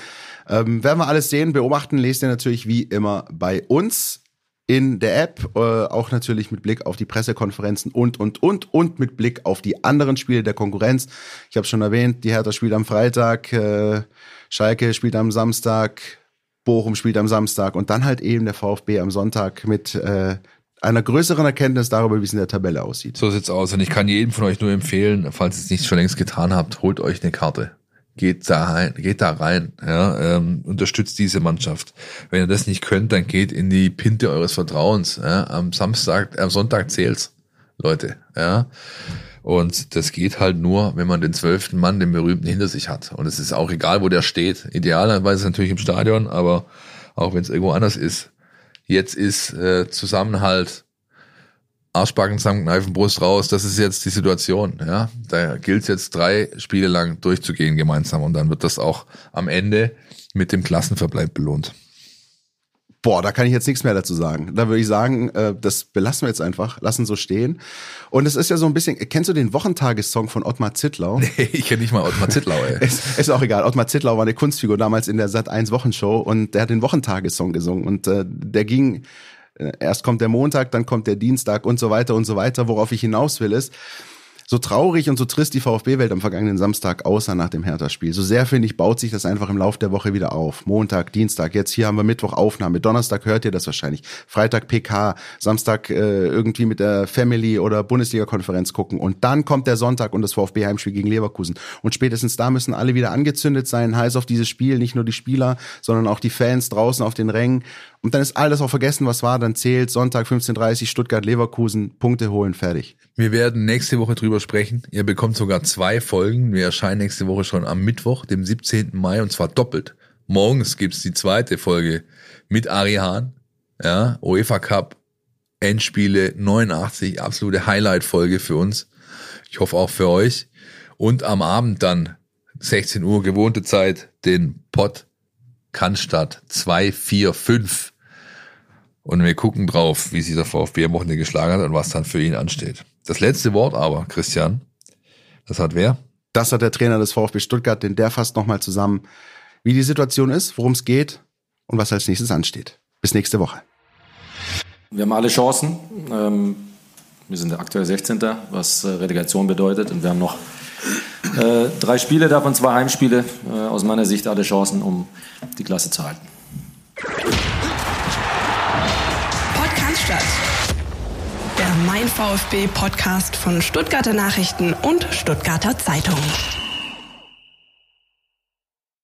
Ähm, werden wir alles sehen, beobachten, lest ihr natürlich wie immer bei uns in der App, äh, auch natürlich mit Blick auf die Pressekonferenzen und, und, und, und mit Blick auf die anderen Spiele der Konkurrenz. Ich habe schon erwähnt, die Hertha spielt am Freitag, äh, Schalke spielt am Samstag, Bochum spielt am Samstag und dann halt eben der VfB am Sonntag mit äh, einer größeren Erkenntnis darüber, wie es in der Tabelle aussieht. So sieht's aus. Und ich kann jedem von euch nur empfehlen, falls ihr es nicht schon längst getan habt, holt euch eine Karte. Geht da rein, geht da rein, ja, ähm, unterstützt diese Mannschaft. Wenn ihr das nicht könnt, dann geht in die Pinte eures Vertrauens. Ja. Am Samstag, am Sonntag zählt's, Leute. Ja. Und das geht halt nur, wenn man den zwölften Mann, den berühmten, hinter sich hat. Und es ist auch egal, wo der steht. Idealerweise natürlich im Stadion, aber auch wenn es irgendwo anders ist. Jetzt ist äh, Zusammenhalt, Arschbacken zusammen, Kneifen, Brust raus. Das ist jetzt die Situation. Ja, da gilt es jetzt drei Spiele lang durchzugehen gemeinsam und dann wird das auch am Ende mit dem Klassenverbleib belohnt. Boah, da kann ich jetzt nichts mehr dazu sagen. Da würde ich sagen, äh, das belassen wir jetzt einfach, lassen so stehen. Und es ist ja so ein bisschen, kennst du den Wochentagessong von Ottmar Zittlau? Nee, ich kenne nicht mal Ottmar Zittlau, ey. ist, ist auch egal. Ottmar Zittlau war eine Kunstfigur damals in der Sat 1 Wochenshow und der hat den Wochentagessong gesungen und äh, der ging erst kommt der Montag, dann kommt der Dienstag und so weiter und so weiter. Worauf ich hinaus will ist, so traurig und so trist die VfB-Welt am vergangenen Samstag außer nach dem Hertha-Spiel. So sehr, finde ich, baut sich das einfach im Laufe der Woche wieder auf. Montag, Dienstag, jetzt hier haben wir Mittwoch Aufnahme. Donnerstag hört ihr das wahrscheinlich. Freitag PK, Samstag äh, irgendwie mit der Family oder Bundesliga-Konferenz gucken. Und dann kommt der Sonntag und das VfB-Heimspiel gegen Leverkusen. Und spätestens da müssen alle wieder angezündet sein, heiß auf dieses Spiel. Nicht nur die Spieler, sondern auch die Fans draußen auf den Rängen. Und dann ist alles auch vergessen, was war. Dann zählt Sonntag 15.30 Stuttgart, Leverkusen, Punkte holen, fertig. Wir werden nächste Woche drüber sprechen. Ihr bekommt sogar zwei Folgen. Wir erscheinen nächste Woche schon am Mittwoch, dem 17. Mai, und zwar doppelt. Morgens gibt's die zweite Folge mit Ari Hahn. Ja, UEFA Cup, Endspiele 89, absolute Highlight-Folge für uns. Ich hoffe auch für euch. Und am Abend dann, 16 Uhr, gewohnte Zeit, den Pod Cannstatt 245. Und wir gucken drauf, wie sich der VfB am Wochenende geschlagen hat und was dann für ihn ansteht. Das letzte Wort aber, Christian, das hat wer? Das hat der Trainer des VfB Stuttgart, denn der fasst nochmal zusammen, wie die Situation ist, worum es geht und was als nächstes ansteht. Bis nächste Woche. Wir haben alle Chancen. Ähm, wir sind aktuell 16. was äh, Relegation bedeutet. Und wir haben noch äh, drei Spiele, davon zwei Heimspiele. Äh, aus meiner Sicht alle Chancen, um die Klasse zu halten. Podcast Der Mein VfB Podcast von Stuttgarter Nachrichten und Stuttgarter Zeitung.